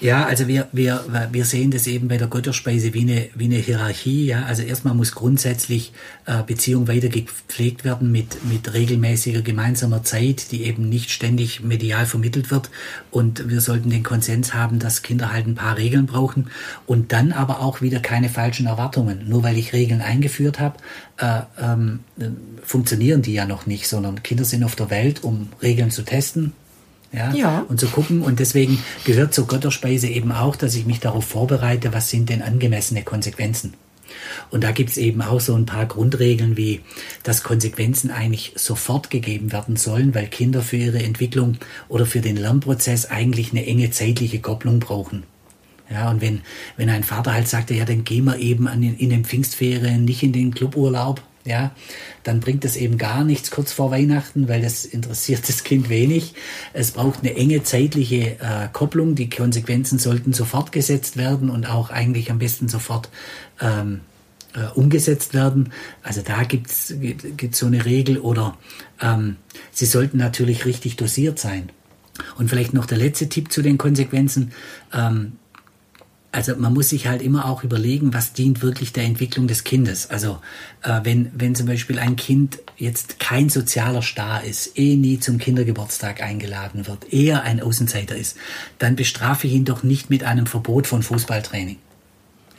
Ja, also wir, wir, wir sehen das eben bei der Götterspeise wie eine, wie eine Hierarchie. Ja? Also erstmal muss grundsätzlich äh, Beziehung weiter gepflegt werden mit, mit regelmäßiger gemeinsamer Zeit, die eben nicht ständig medial vermittelt wird. Und wir sollten den Konsens haben, dass Kinder halt ein paar Regeln brauchen und dann aber auch wieder keine falschen Erwartungen. Nur weil ich Regeln eingeführt habe, äh, ähm, funktionieren die ja noch nicht, sondern Kinder sind auf der Welt, um Regeln zu testen, ja, ja. Und zu gucken. Und deswegen gehört zur Götterspeise eben auch, dass ich mich darauf vorbereite, was sind denn angemessene Konsequenzen. Und da gibt es eben auch so ein paar Grundregeln, wie dass Konsequenzen eigentlich sofort gegeben werden sollen, weil Kinder für ihre Entwicklung oder für den Lernprozess eigentlich eine enge zeitliche Kopplung brauchen. Ja, und wenn, wenn ein Vater halt sagte, ja, dann gehen wir eben an den, in den Pfingstferien nicht in den Cluburlaub, ja, dann bringt es eben gar nichts kurz vor Weihnachten, weil das interessiert das Kind wenig. Es braucht eine enge zeitliche äh, Kopplung. Die Konsequenzen sollten sofort gesetzt werden und auch eigentlich am besten sofort ähm, äh, umgesetzt werden. Also da gibt es so eine Regel oder ähm, sie sollten natürlich richtig dosiert sein. Und vielleicht noch der letzte Tipp zu den Konsequenzen. Ähm, also man muss sich halt immer auch überlegen, was dient wirklich der Entwicklung des Kindes. Also äh, wenn, wenn zum Beispiel ein Kind jetzt kein sozialer Star ist, eh nie zum Kindergeburtstag eingeladen wird, eher ein Außenseiter ist, dann bestrafe ich ihn doch nicht mit einem Verbot von Fußballtraining.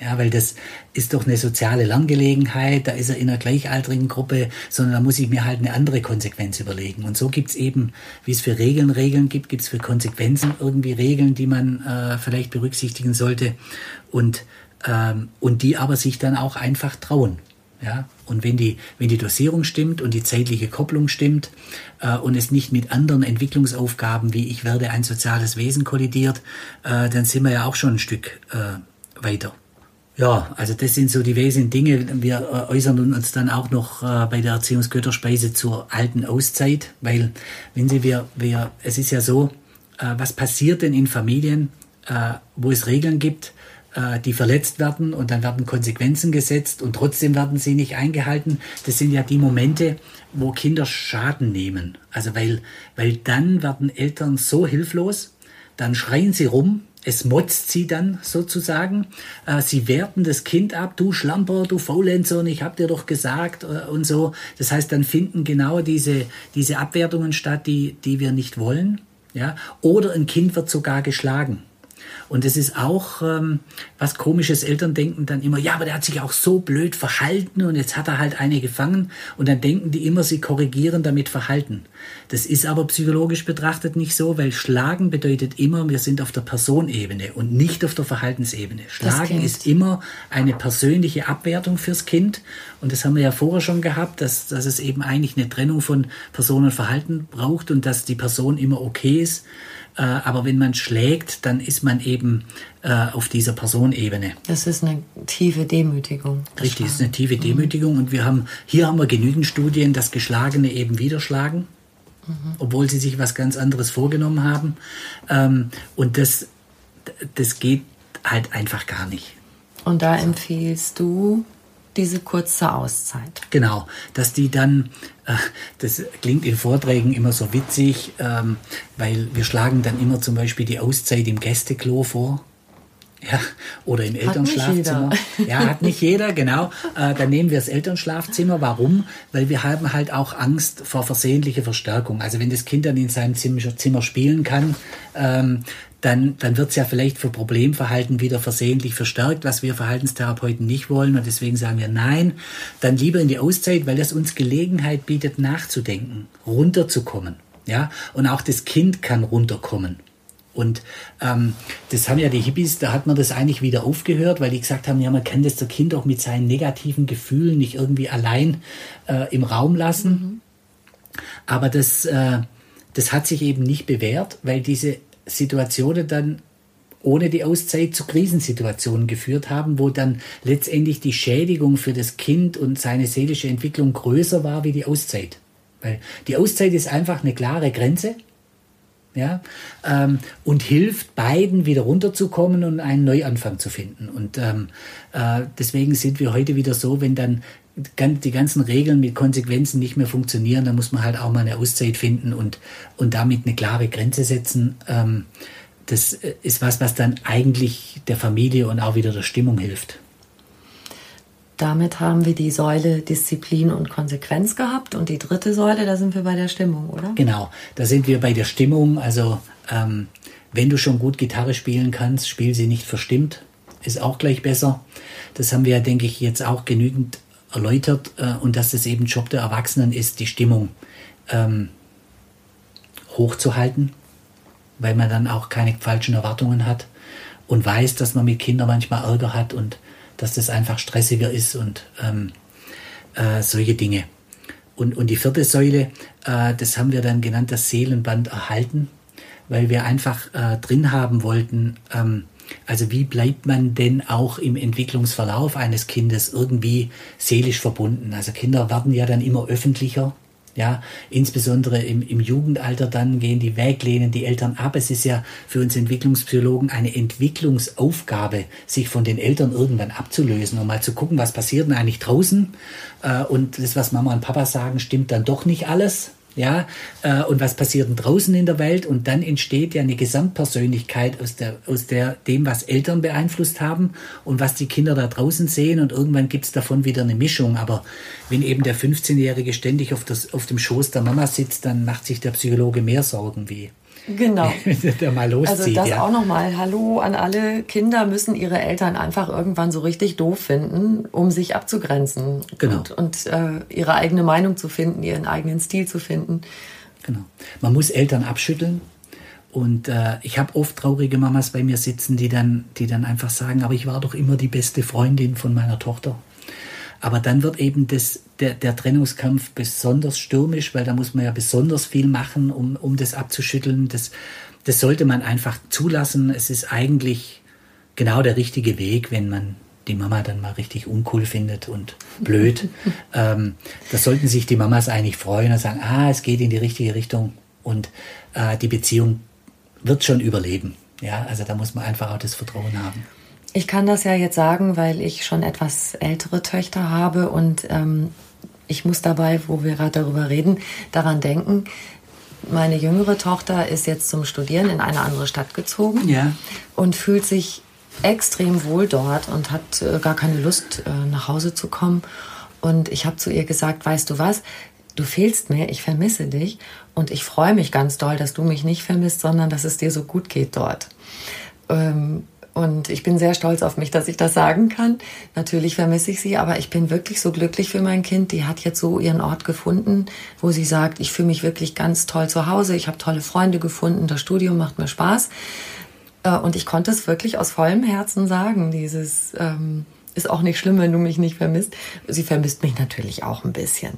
Ja, weil das ist doch eine soziale Lerngelegenheit, da ist er in einer gleichaltrigen Gruppe, sondern da muss ich mir halt eine andere Konsequenz überlegen. Und so gibt's eben, wie es für Regeln Regeln gibt, gibt's für Konsequenzen irgendwie Regeln, die man äh, vielleicht berücksichtigen sollte und, ähm, und die aber sich dann auch einfach trauen. Ja, und wenn die, wenn die Dosierung stimmt und die zeitliche Kopplung stimmt äh, und es nicht mit anderen Entwicklungsaufgaben wie ich werde ein soziales Wesen kollidiert, äh, dann sind wir ja auch schon ein Stück äh, weiter. Ja, also das sind so die wesentlichen Dinge. Wir äh, äußern uns dann auch noch äh, bei der Erziehungsgötterspeise zur alten Auszeit, weil, wenn Sie, wir, wir, es ist ja so, äh, was passiert denn in Familien, wo es Regeln gibt, die verletzt werden und dann werden Konsequenzen gesetzt und trotzdem werden sie nicht eingehalten. Das sind ja die Momente, wo Kinder Schaden nehmen. Also weil, weil dann werden Eltern so hilflos, dann schreien sie rum, es motzt sie dann sozusagen. Äh, sie werten das Kind ab, du Schlamper, du Faulenzer, und ich hab dir doch gesagt äh, und so. Das heißt, dann finden genau diese, diese Abwertungen statt, die, die wir nicht wollen. Ja? Oder ein Kind wird sogar geschlagen. Und es ist auch ähm, was komisches. Eltern denken dann immer, ja, aber der hat sich auch so blöd verhalten und jetzt hat er halt eine gefangen. Und dann denken die immer, sie korrigieren damit Verhalten. Das ist aber psychologisch betrachtet nicht so, weil Schlagen bedeutet immer, wir sind auf der Personebene und nicht auf der Verhaltensebene. Schlagen ist immer eine persönliche Abwertung fürs Kind. Und das haben wir ja vorher schon gehabt, dass, dass es eben eigentlich eine Trennung von Person und Verhalten braucht und dass die Person immer okay ist aber wenn man schlägt, dann ist man eben äh, auf dieser Personebene. Das ist eine tiefe Demütigung. Richtig, das ist eine tiefe Demütigung. Und wir haben, hier haben wir genügend Studien, dass Geschlagene eben wieder schlagen, mhm. obwohl sie sich was ganz anderes vorgenommen haben. Ähm, und das, das geht halt einfach gar nicht. Und da empfiehlst du diese kurze Auszeit. Genau, dass die dann, äh, das klingt in Vorträgen immer so witzig, ähm, weil wir schlagen dann immer zum Beispiel die Auszeit im Gästeklo vor. Ja, oder im Elternschlafzimmer. Ja, hat nicht jeder, genau. Äh, dann nehmen wir das Elternschlafzimmer. Warum? Weil wir haben halt auch Angst vor versehentlicher Verstärkung. Also wenn das Kind dann in seinem Zimmer spielen kann, ähm, dann, dann wird es ja vielleicht für Problemverhalten wieder versehentlich verstärkt, was wir Verhaltenstherapeuten nicht wollen. Und deswegen sagen wir nein, dann lieber in die Auszeit, weil das uns Gelegenheit bietet, nachzudenken, runterzukommen. Ja, und auch das Kind kann runterkommen. Und ähm, das haben ja die Hippies, da hat man das eigentlich wieder aufgehört, weil die gesagt haben, ja, man kann das der Kind auch mit seinen negativen Gefühlen nicht irgendwie allein äh, im Raum lassen. Mhm. Aber das, äh, das hat sich eben nicht bewährt, weil diese Situationen dann ohne die Auszeit zu Krisensituationen geführt haben, wo dann letztendlich die Schädigung für das Kind und seine seelische Entwicklung größer war wie die Auszeit. Weil die Auszeit ist einfach eine klare Grenze ja, ähm, und hilft beiden wieder runterzukommen und einen Neuanfang zu finden. Und ähm, äh, deswegen sind wir heute wieder so, wenn dann die ganzen Regeln mit Konsequenzen nicht mehr funktionieren, dann muss man halt auch mal eine Auszeit finden und, und damit eine klare Grenze setzen. Ähm, das ist was, was dann eigentlich der Familie und auch wieder der Stimmung hilft. Damit haben wir die Säule Disziplin und Konsequenz gehabt und die dritte Säule, da sind wir bei der Stimmung, oder? Genau, da sind wir bei der Stimmung. Also ähm, wenn du schon gut Gitarre spielen kannst, spiel sie nicht verstimmt, ist auch gleich besser. Das haben wir, denke ich, jetzt auch genügend erläutert äh, und dass es eben Job der Erwachsenen ist, die Stimmung ähm, hochzuhalten, weil man dann auch keine falschen Erwartungen hat und weiß, dass man mit Kindern manchmal Ärger hat und dass das einfach stressiger ist und ähm, äh, solche Dinge. Und, und die vierte Säule, äh, das haben wir dann genannt, das Seelenband erhalten, weil wir einfach äh, drin haben wollten, ähm, also wie bleibt man denn auch im Entwicklungsverlauf eines Kindes irgendwie seelisch verbunden? Also Kinder werden ja dann immer öffentlicher. Ja, insbesondere im, im Jugendalter dann gehen die weg, lehnen die Eltern ab. Es ist ja für uns Entwicklungspsychologen eine Entwicklungsaufgabe, sich von den Eltern irgendwann abzulösen und mal zu gucken, was passiert denn eigentlich draußen. Äh, und das, was Mama und Papa sagen, stimmt dann doch nicht alles ja, äh, und was passiert denn draußen in der Welt? Und dann entsteht ja eine Gesamtpersönlichkeit aus der, aus der, dem, was Eltern beeinflusst haben und was die Kinder da draußen sehen. Und irgendwann gibt es davon wieder eine Mischung, aber wenn eben der 15-Jährige ständig auf, das, auf dem Schoß der Mama sitzt, dann macht sich der Psychologe mehr Sorgen wie Genau. der mal loszieht. Also das ja. auch nochmal. Hallo an alle Kinder müssen ihre Eltern einfach irgendwann so richtig doof finden, um sich abzugrenzen. Genau. Und, und äh, ihre eigene Meinung zu finden, ihren eigenen Stil zu finden. Genau. Man muss Eltern abschütteln. Und äh, ich habe oft traurige Mamas bei mir sitzen, die dann, die dann einfach sagen, aber ich war doch immer die beste Freundin von meiner Tochter. Aber dann wird eben das, der, der Trennungskampf besonders stürmisch, weil da muss man ja besonders viel machen, um, um das abzuschütteln. Das, das sollte man einfach zulassen. Es ist eigentlich genau der richtige Weg, wenn man die Mama dann mal richtig uncool findet und blöd. ähm, da sollten sich die Mamas eigentlich freuen und sagen, ah, es geht in die richtige Richtung und äh, die Beziehung wird schon überleben. Ja, also da muss man einfach auch das Vertrauen haben. Ich kann das ja jetzt sagen, weil ich schon etwas ältere Töchter habe und ähm, ich muss dabei, wo wir gerade darüber reden, daran denken. Meine jüngere Tochter ist jetzt zum Studieren in eine andere Stadt gezogen ja. und fühlt sich extrem wohl dort und hat äh, gar keine Lust, äh, nach Hause zu kommen. Und ich habe zu ihr gesagt, weißt du was, du fehlst mir, ich vermisse dich und ich freue mich ganz doll, dass du mich nicht vermisst, sondern dass es dir so gut geht dort. Ähm, und ich bin sehr stolz auf mich, dass ich das sagen kann. Natürlich vermisse ich sie, aber ich bin wirklich so glücklich für mein Kind. Die hat jetzt so ihren Ort gefunden, wo sie sagt, ich fühle mich wirklich ganz toll zu Hause. Ich habe tolle Freunde gefunden. Das Studium macht mir Spaß. Äh, und ich konnte es wirklich aus vollem Herzen sagen, dieses, ähm, ist auch nicht schlimm, wenn du mich nicht vermisst. Sie vermisst mich natürlich auch ein bisschen.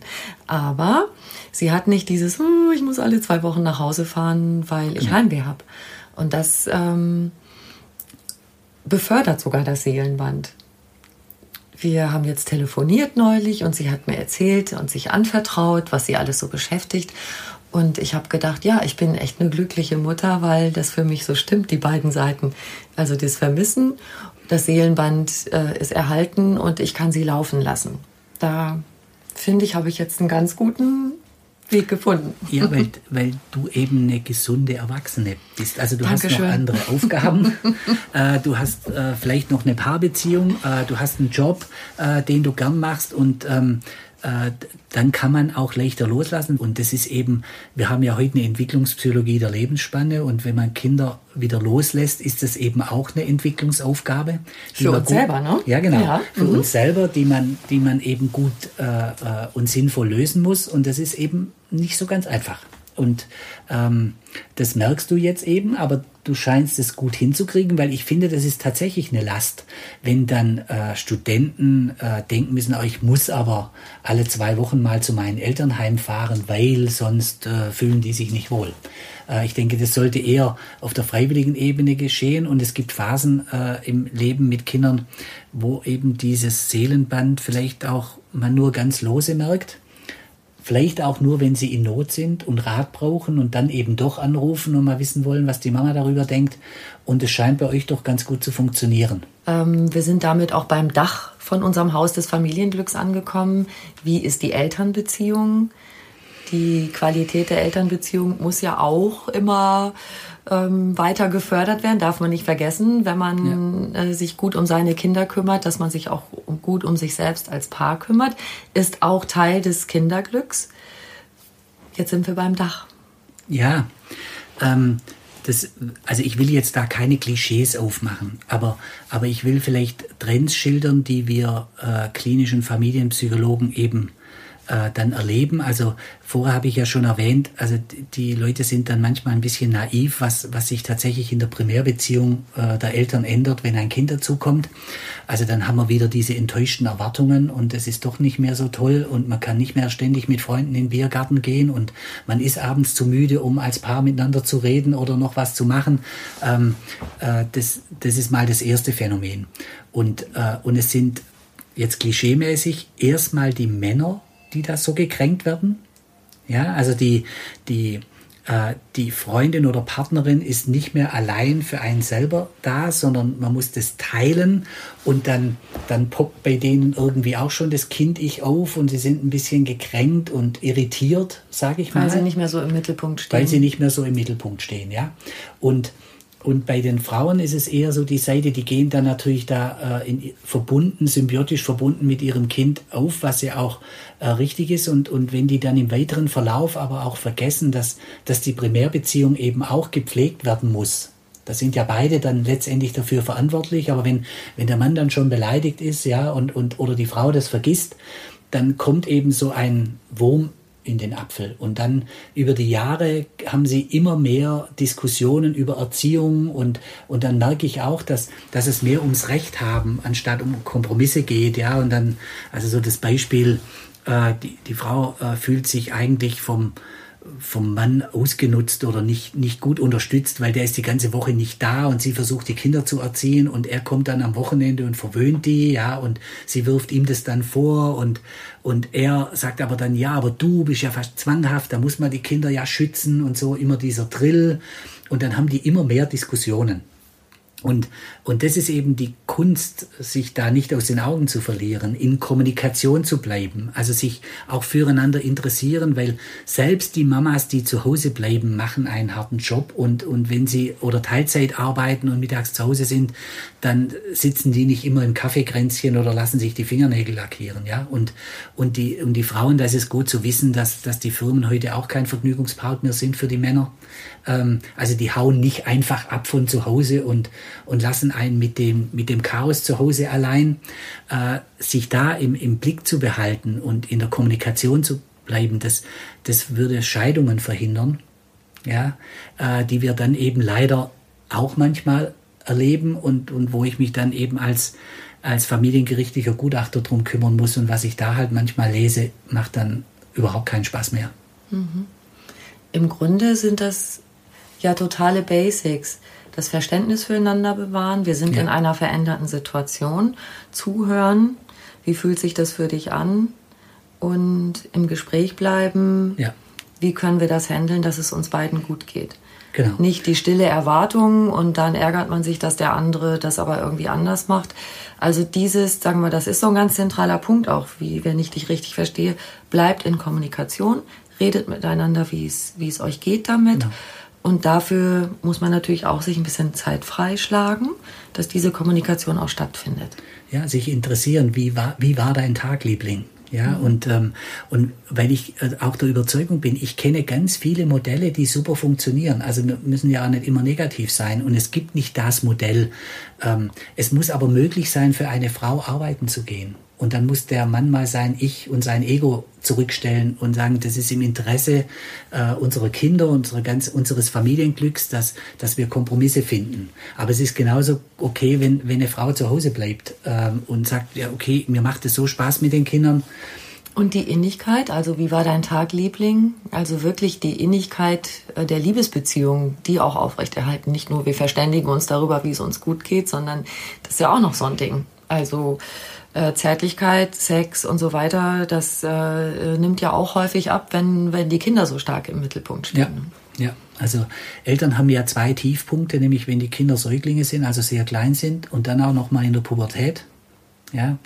Aber sie hat nicht dieses, oh, ich muss alle zwei Wochen nach Hause fahren, weil ich Heimweh habe. Und das ähm, befördert sogar das Seelenband. Wir haben jetzt telefoniert neulich und sie hat mir erzählt und sich anvertraut, was sie alles so beschäftigt. Und ich habe gedacht, ja, ich bin echt eine glückliche Mutter, weil das für mich so stimmt, die beiden Seiten. Also das Vermissen, das Seelenband äh, ist erhalten und ich kann sie laufen lassen. Da finde ich, habe ich jetzt einen ganz guten Weg gefunden. Ja, weil, weil du eben eine gesunde Erwachsene bist. Also du Dankeschön. hast noch andere Aufgaben. äh, du hast äh, vielleicht noch eine Paarbeziehung. Äh, du hast einen Job, äh, den du gern machst und ähm, äh, dann kann man auch leichter loslassen. Und das ist eben, wir haben ja heute eine Entwicklungspsychologie der Lebensspanne und wenn man Kinder wieder loslässt, ist das eben auch eine Entwicklungsaufgabe. Für uns gut, selber, ne? Ja, genau. Ja. Für mhm. uns selber, die man, die man eben gut äh, äh, und sinnvoll lösen muss. Und das ist eben nicht so ganz einfach. Und ähm, das merkst du jetzt eben, aber du scheinst es gut hinzukriegen, weil ich finde, das ist tatsächlich eine Last, wenn dann äh, Studenten äh, denken müssen, oh, ich muss aber alle zwei Wochen mal zu meinen Elternheim fahren, weil sonst äh, fühlen die sich nicht wohl. Äh, ich denke, das sollte eher auf der freiwilligen Ebene geschehen. Und es gibt Phasen äh, im Leben mit Kindern, wo eben dieses Seelenband vielleicht auch man nur ganz lose merkt Vielleicht auch nur, wenn sie in Not sind und Rat brauchen und dann eben doch anrufen und mal wissen wollen, was die Mama darüber denkt. Und es scheint bei euch doch ganz gut zu funktionieren. Ähm, wir sind damit auch beim Dach von unserem Haus des Familienglücks angekommen. Wie ist die Elternbeziehung? Die Qualität der Elternbeziehung muss ja auch immer ähm, weiter gefördert werden, darf man nicht vergessen, wenn man ja. äh, sich gut um seine Kinder kümmert, dass man sich auch gut um sich selbst als Paar kümmert, ist auch Teil des Kinderglücks. Jetzt sind wir beim Dach. Ja, ähm, das, also ich will jetzt da keine Klischees aufmachen, aber, aber ich will vielleicht Trends schildern, die wir äh, klinischen Familienpsychologen eben äh, dann erleben. Also vorher habe ich ja schon erwähnt, also die Leute sind dann manchmal ein bisschen naiv, was, was sich tatsächlich in der Primärbeziehung äh, der Eltern ändert, wenn ein Kind dazukommt. Also dann haben wir wieder diese enttäuschten Erwartungen und es ist doch nicht mehr so toll und man kann nicht mehr ständig mit Freunden in den Biergarten gehen und man ist abends zu müde, um als Paar miteinander zu reden oder noch was zu machen. Ähm, äh, das, das ist mal das erste Phänomen. Und, äh, und es sind jetzt klischeemäßig erstmal die Männer, die da so gekränkt werden. Ja, also die, die, äh, die Freundin oder Partnerin ist nicht mehr allein für einen selber da, sondern man muss das teilen und dann, dann poppt bei denen irgendwie auch schon das Kind-Ich auf und sie sind ein bisschen gekränkt und irritiert, sage ich mal. Weil sie nicht mehr so im Mittelpunkt stehen. Weil sie nicht mehr so im Mittelpunkt stehen, ja. Und und bei den Frauen ist es eher so die Seite, die gehen dann natürlich da äh, in, verbunden, symbiotisch verbunden mit ihrem Kind auf, was ja auch äh, richtig ist. Und, und wenn die dann im weiteren Verlauf aber auch vergessen, dass, dass die Primärbeziehung eben auch gepflegt werden muss. Da sind ja beide dann letztendlich dafür verantwortlich. Aber wenn, wenn der Mann dann schon beleidigt ist, ja, und, und, oder die Frau das vergisst, dann kommt eben so ein Wurm in den Apfel. Und dann über die Jahre haben sie immer mehr Diskussionen über Erziehung und, und dann merke ich auch, dass, dass es mehr ums Recht haben, anstatt um Kompromisse geht. Ja, und dann, also so das Beispiel, äh, die, die Frau äh, fühlt sich eigentlich vom, vom Mann ausgenutzt oder nicht, nicht gut unterstützt, weil der ist die ganze Woche nicht da und sie versucht die Kinder zu erziehen und er kommt dann am Wochenende und verwöhnt die, ja, und sie wirft ihm das dann vor und, und er sagt aber dann, ja, aber du bist ja fast zwanghaft, da muss man die Kinder ja schützen und so, immer dieser Drill und dann haben die immer mehr Diskussionen. Und, und das ist eben die Kunst, sich da nicht aus den Augen zu verlieren, in Kommunikation zu bleiben, also sich auch füreinander interessieren, weil selbst die Mamas, die zu Hause bleiben, machen einen harten Job und, und wenn sie oder Teilzeit arbeiten und mittags zu Hause sind, dann sitzen die nicht immer im Kaffeekränzchen oder lassen sich die Fingernägel lackieren, ja. Und, und die, und die Frauen, das ist gut zu wissen, dass, dass die Firmen heute auch kein Vergnügungspark mehr sind für die Männer. Ähm, also die hauen nicht einfach ab von zu Hause und, und lassen einen mit dem, mit dem Chaos zu Hause allein. Äh, sich da im, im Blick zu behalten und in der Kommunikation zu bleiben, das, das würde Scheidungen verhindern, ja, äh, die wir dann eben leider auch manchmal erleben und, und wo ich mich dann eben als als familiengerichtlicher Gutachter drum kümmern muss und was ich da halt manchmal lese, macht dann überhaupt keinen Spaß mehr. Mhm. Im Grunde sind das ja totale Basics. Das Verständnis füreinander bewahren. Wir sind ja. in einer veränderten Situation. Zuhören. Wie fühlt sich das für dich an? Und im Gespräch bleiben. Ja. Wie können wir das handeln, dass es uns beiden gut geht? Genau. Nicht die stille Erwartung und dann ärgert man sich, dass der andere das aber irgendwie anders macht. Also dieses, sagen wir, das ist so ein ganz zentraler Punkt auch, wie wenn ich dich richtig verstehe, bleibt in Kommunikation, redet miteinander, wie es, wie es euch geht damit. Genau. Und dafür muss man natürlich auch sich ein bisschen Zeit freischlagen, dass diese Kommunikation auch stattfindet. Ja, sich interessieren, wie war, wie war dein Tag, Liebling? Ja, mhm. und, ähm, und weil ich äh, auch der Überzeugung bin, ich kenne ganz viele Modelle, die super funktionieren. Also wir müssen ja auch nicht immer negativ sein. Und es gibt nicht das Modell. Ähm, es muss aber möglich sein, für eine Frau arbeiten zu gehen. Und dann muss der Mann mal sein Ich und sein Ego zurückstellen und sagen, das ist im Interesse äh, unserer Kinder, unsere ganz, unseres Familienglücks, dass, dass wir Kompromisse finden. Aber es ist genauso okay, wenn, wenn eine Frau zu Hause bleibt ähm, und sagt, ja, okay, mir macht es so Spaß mit den Kindern. Und die Innigkeit, also wie war dein Tag, Liebling? Also wirklich die Innigkeit äh, der Liebesbeziehung, die auch aufrechterhalten. Nicht nur wir verständigen uns darüber, wie es uns gut geht, sondern das ist ja auch noch so ein Ding. Also äh, Zärtlichkeit, Sex und so weiter, das äh, nimmt ja auch häufig ab, wenn, wenn die Kinder so stark im Mittelpunkt stehen. Ja, ja. Also Eltern haben ja zwei Tiefpunkte, nämlich wenn die Kinder Säuglinge sind, also sehr klein sind und dann auch noch mal in der Pubertät. Ja,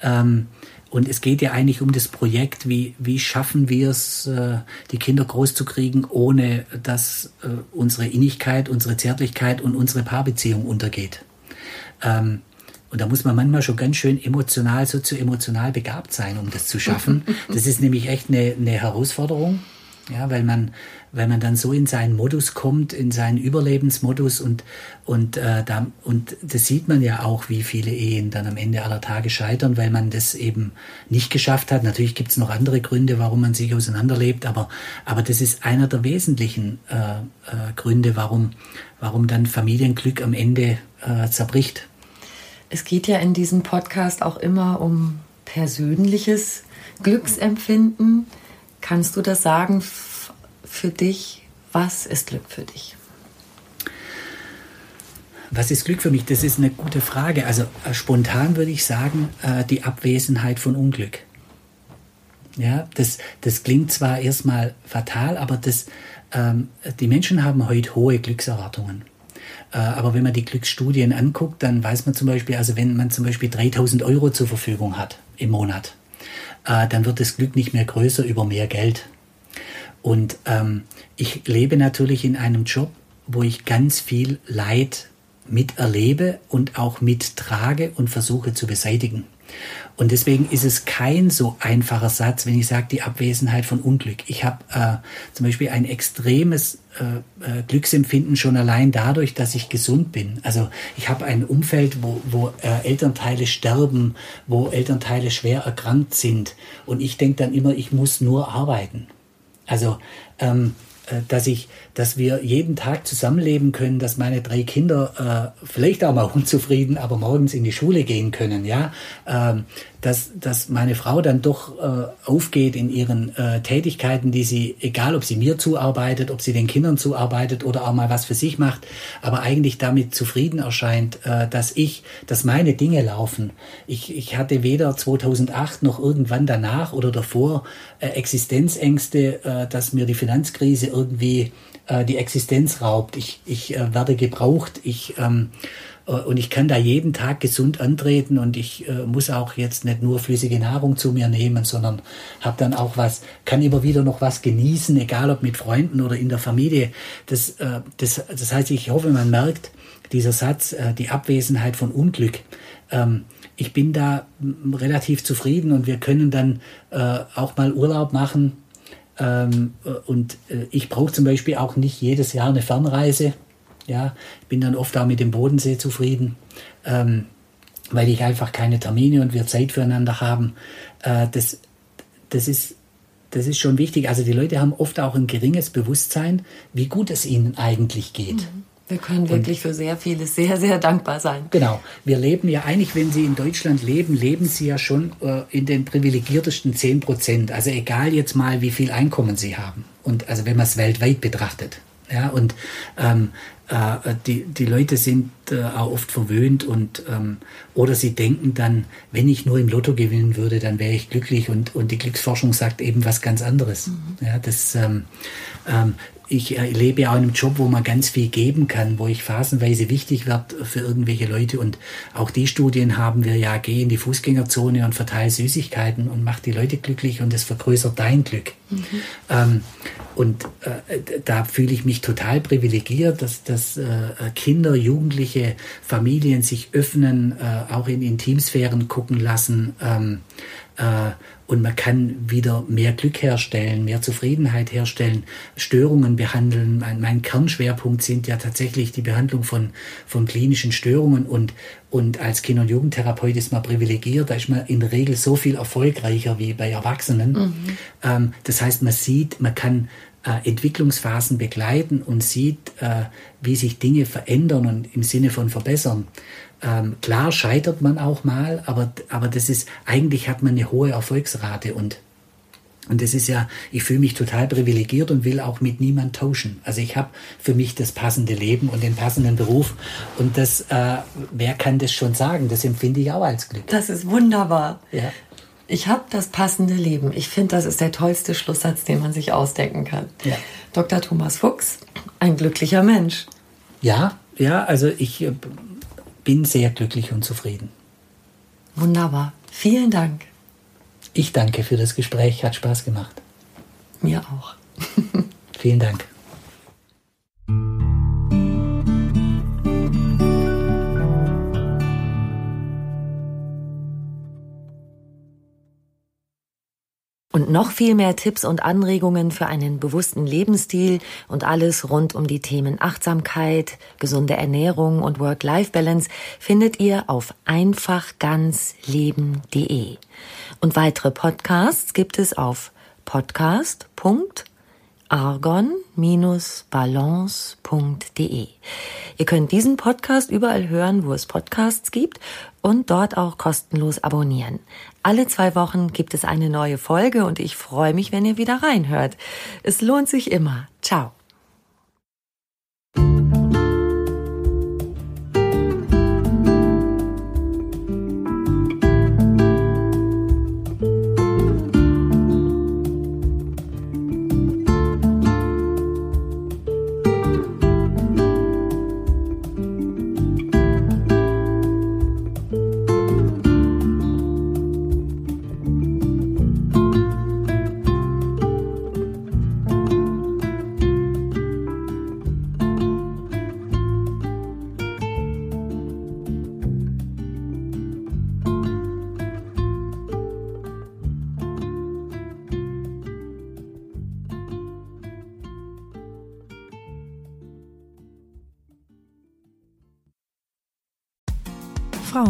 ähm, und es geht ja eigentlich um das Projekt, wie, wie schaffen wir es, äh, die Kinder groß zu kriegen, ohne dass äh, unsere Innigkeit, unsere Zärtlichkeit und unsere Paarbeziehung untergeht. Ähm, und da muss man manchmal schon ganz schön emotional, sozio-emotional begabt sein, um das zu schaffen. Das ist nämlich echt eine, eine Herausforderung. Ja, weil man, weil man dann so in seinen Modus kommt, in seinen Überlebensmodus und, und, äh, da, und das sieht man ja auch, wie viele Ehen dann am Ende aller Tage scheitern, weil man das eben nicht geschafft hat. Natürlich gibt es noch andere Gründe, warum man sich auseinanderlebt, aber, aber das ist einer der wesentlichen äh, äh, Gründe, warum, warum dann Familienglück am Ende äh, zerbricht. Es geht ja in diesem Podcast auch immer um persönliches Glücksempfinden. Kannst du das sagen für dich? Was ist Glück für dich? Was ist Glück für mich? Das ist eine gute Frage. Also äh, spontan würde ich sagen, äh, die Abwesenheit von Unglück. Ja, das, das klingt zwar erstmal fatal, aber das, ähm, die Menschen haben heute hohe Glückserwartungen. Äh, aber wenn man die Glücksstudien anguckt, dann weiß man zum Beispiel, also wenn man zum Beispiel 3000 Euro zur Verfügung hat im Monat, äh, dann wird das Glück nicht mehr größer über mehr Geld. Und ähm, ich lebe natürlich in einem Job, wo ich ganz viel Leid miterlebe und auch mittrage und versuche zu beseitigen. Und deswegen ist es kein so einfacher Satz, wenn ich sage, die Abwesenheit von Unglück. Ich habe äh, zum Beispiel ein extremes äh, äh, Glücksempfinden schon allein dadurch, dass ich gesund bin. Also ich habe ein Umfeld, wo, wo äh, Elternteile sterben, wo Elternteile schwer erkrankt sind. Und ich denke dann immer, ich muss nur arbeiten. Also ähm, äh, dass ich, dass wir jeden Tag zusammenleben können, dass meine drei Kinder äh, vielleicht auch mal unzufrieden, aber morgens in die Schule gehen können, ja, ähm, dass, dass meine Frau dann doch äh, aufgeht in ihren äh, Tätigkeiten, die sie, egal ob sie mir zuarbeitet, ob sie den Kindern zuarbeitet oder auch mal was für sich macht, aber eigentlich damit zufrieden erscheint, äh, dass ich, dass meine Dinge laufen. Ich, ich hatte weder 2008 noch irgendwann danach oder davor äh, Existenzängste, äh, dass mir die Finanzkrise irgendwie äh, die Existenz raubt. Ich, ich äh, werde gebraucht. Ich ähm, äh, und ich kann da jeden Tag gesund antreten und ich äh, muss auch jetzt nicht nur flüssige Nahrung zu mir nehmen, sondern habe dann auch was, kann immer wieder noch was genießen, egal ob mit Freunden oder in der Familie. Das, äh, das, das heißt, ich hoffe, man merkt, dieser Satz, äh, die Abwesenheit von Unglück. Ähm, ich bin da relativ zufrieden und wir können dann äh, auch mal Urlaub machen. Ähm, äh, und ich brauche zum Beispiel auch nicht jedes Jahr eine Fernreise. Ja, ich bin dann oft auch mit dem Bodensee zufrieden, ähm, weil ich einfach keine Termine und wir Zeit füreinander haben. Äh, das, das, ist, das ist schon wichtig. Also die Leute haben oft auch ein geringes Bewusstsein, wie gut es ihnen eigentlich geht. Mhm. Wir können wirklich und, für sehr vieles sehr, sehr dankbar sein. Genau. Wir leben ja eigentlich, wenn Sie in Deutschland leben, leben Sie ja schon äh, in den privilegiertesten 10 Prozent. Also egal jetzt mal, wie viel Einkommen Sie haben. Und also wenn man es weltweit betrachtet. Ja, und ähm, äh, die, die Leute sind äh, auch oft verwöhnt und ähm, oder sie denken dann, wenn ich nur im Lotto gewinnen würde, dann wäre ich glücklich und, und die Glücksforschung sagt eben was ganz anderes. Mhm. Ja, das, ähm, ähm, ich lebe ja auch in einem Job, wo man ganz viel geben kann, wo ich phasenweise wichtig werde für irgendwelche Leute. Und auch die Studien haben wir ja, geh in die Fußgängerzone und verteile Süßigkeiten und mach die Leute glücklich und das vergrößert dein Glück. Mhm. Ähm, und äh, da fühle ich mich total privilegiert, dass, dass äh, Kinder, Jugendliche, Familien sich öffnen, äh, auch in Intimsphären gucken lassen. Ähm, äh, und man kann wieder mehr Glück herstellen, mehr Zufriedenheit herstellen, Störungen behandeln. Mein, mein Kernschwerpunkt sind ja tatsächlich die Behandlung von, von klinischen Störungen und, und als Kinder- und Jugendtherapeut ist man privilegiert, da ist man in der Regel so viel erfolgreicher wie bei Erwachsenen. Mhm. Ähm, das heißt, man sieht, man kann äh, Entwicklungsphasen begleiten und sieht, äh, wie sich Dinge verändern und im Sinne von verbessern. Ähm, klar scheitert man auch mal, aber, aber das ist, eigentlich hat man eine hohe Erfolgsrate und und das ist ja, ich fühle mich total privilegiert und will auch mit niemand tauschen. Also ich habe für mich das passende Leben und den passenden Beruf. Und das, äh, wer kann das schon sagen? Das empfinde ich auch als Glück. Das ist wunderbar. Ja. Ich habe das passende Leben. Ich finde, das ist der tollste Schlusssatz, den man sich ausdenken kann. Ja. Dr. Thomas Fuchs, ein glücklicher Mensch. Ja, ja, also ich äh, bin sehr glücklich und zufrieden. Wunderbar. Vielen Dank. Ich danke für das Gespräch, hat Spaß gemacht. Mir auch. Vielen Dank. Und noch viel mehr Tipps und Anregungen für einen bewussten Lebensstil und alles rund um die Themen Achtsamkeit, gesunde Ernährung und Work-Life-Balance findet ihr auf einfachganzleben.de. Und weitere Podcasts gibt es auf podcast.de argon-balance.de. Ihr könnt diesen Podcast überall hören, wo es Podcasts gibt und dort auch kostenlos abonnieren. Alle zwei Wochen gibt es eine neue Folge und ich freue mich, wenn ihr wieder reinhört. Es lohnt sich immer. Ciao.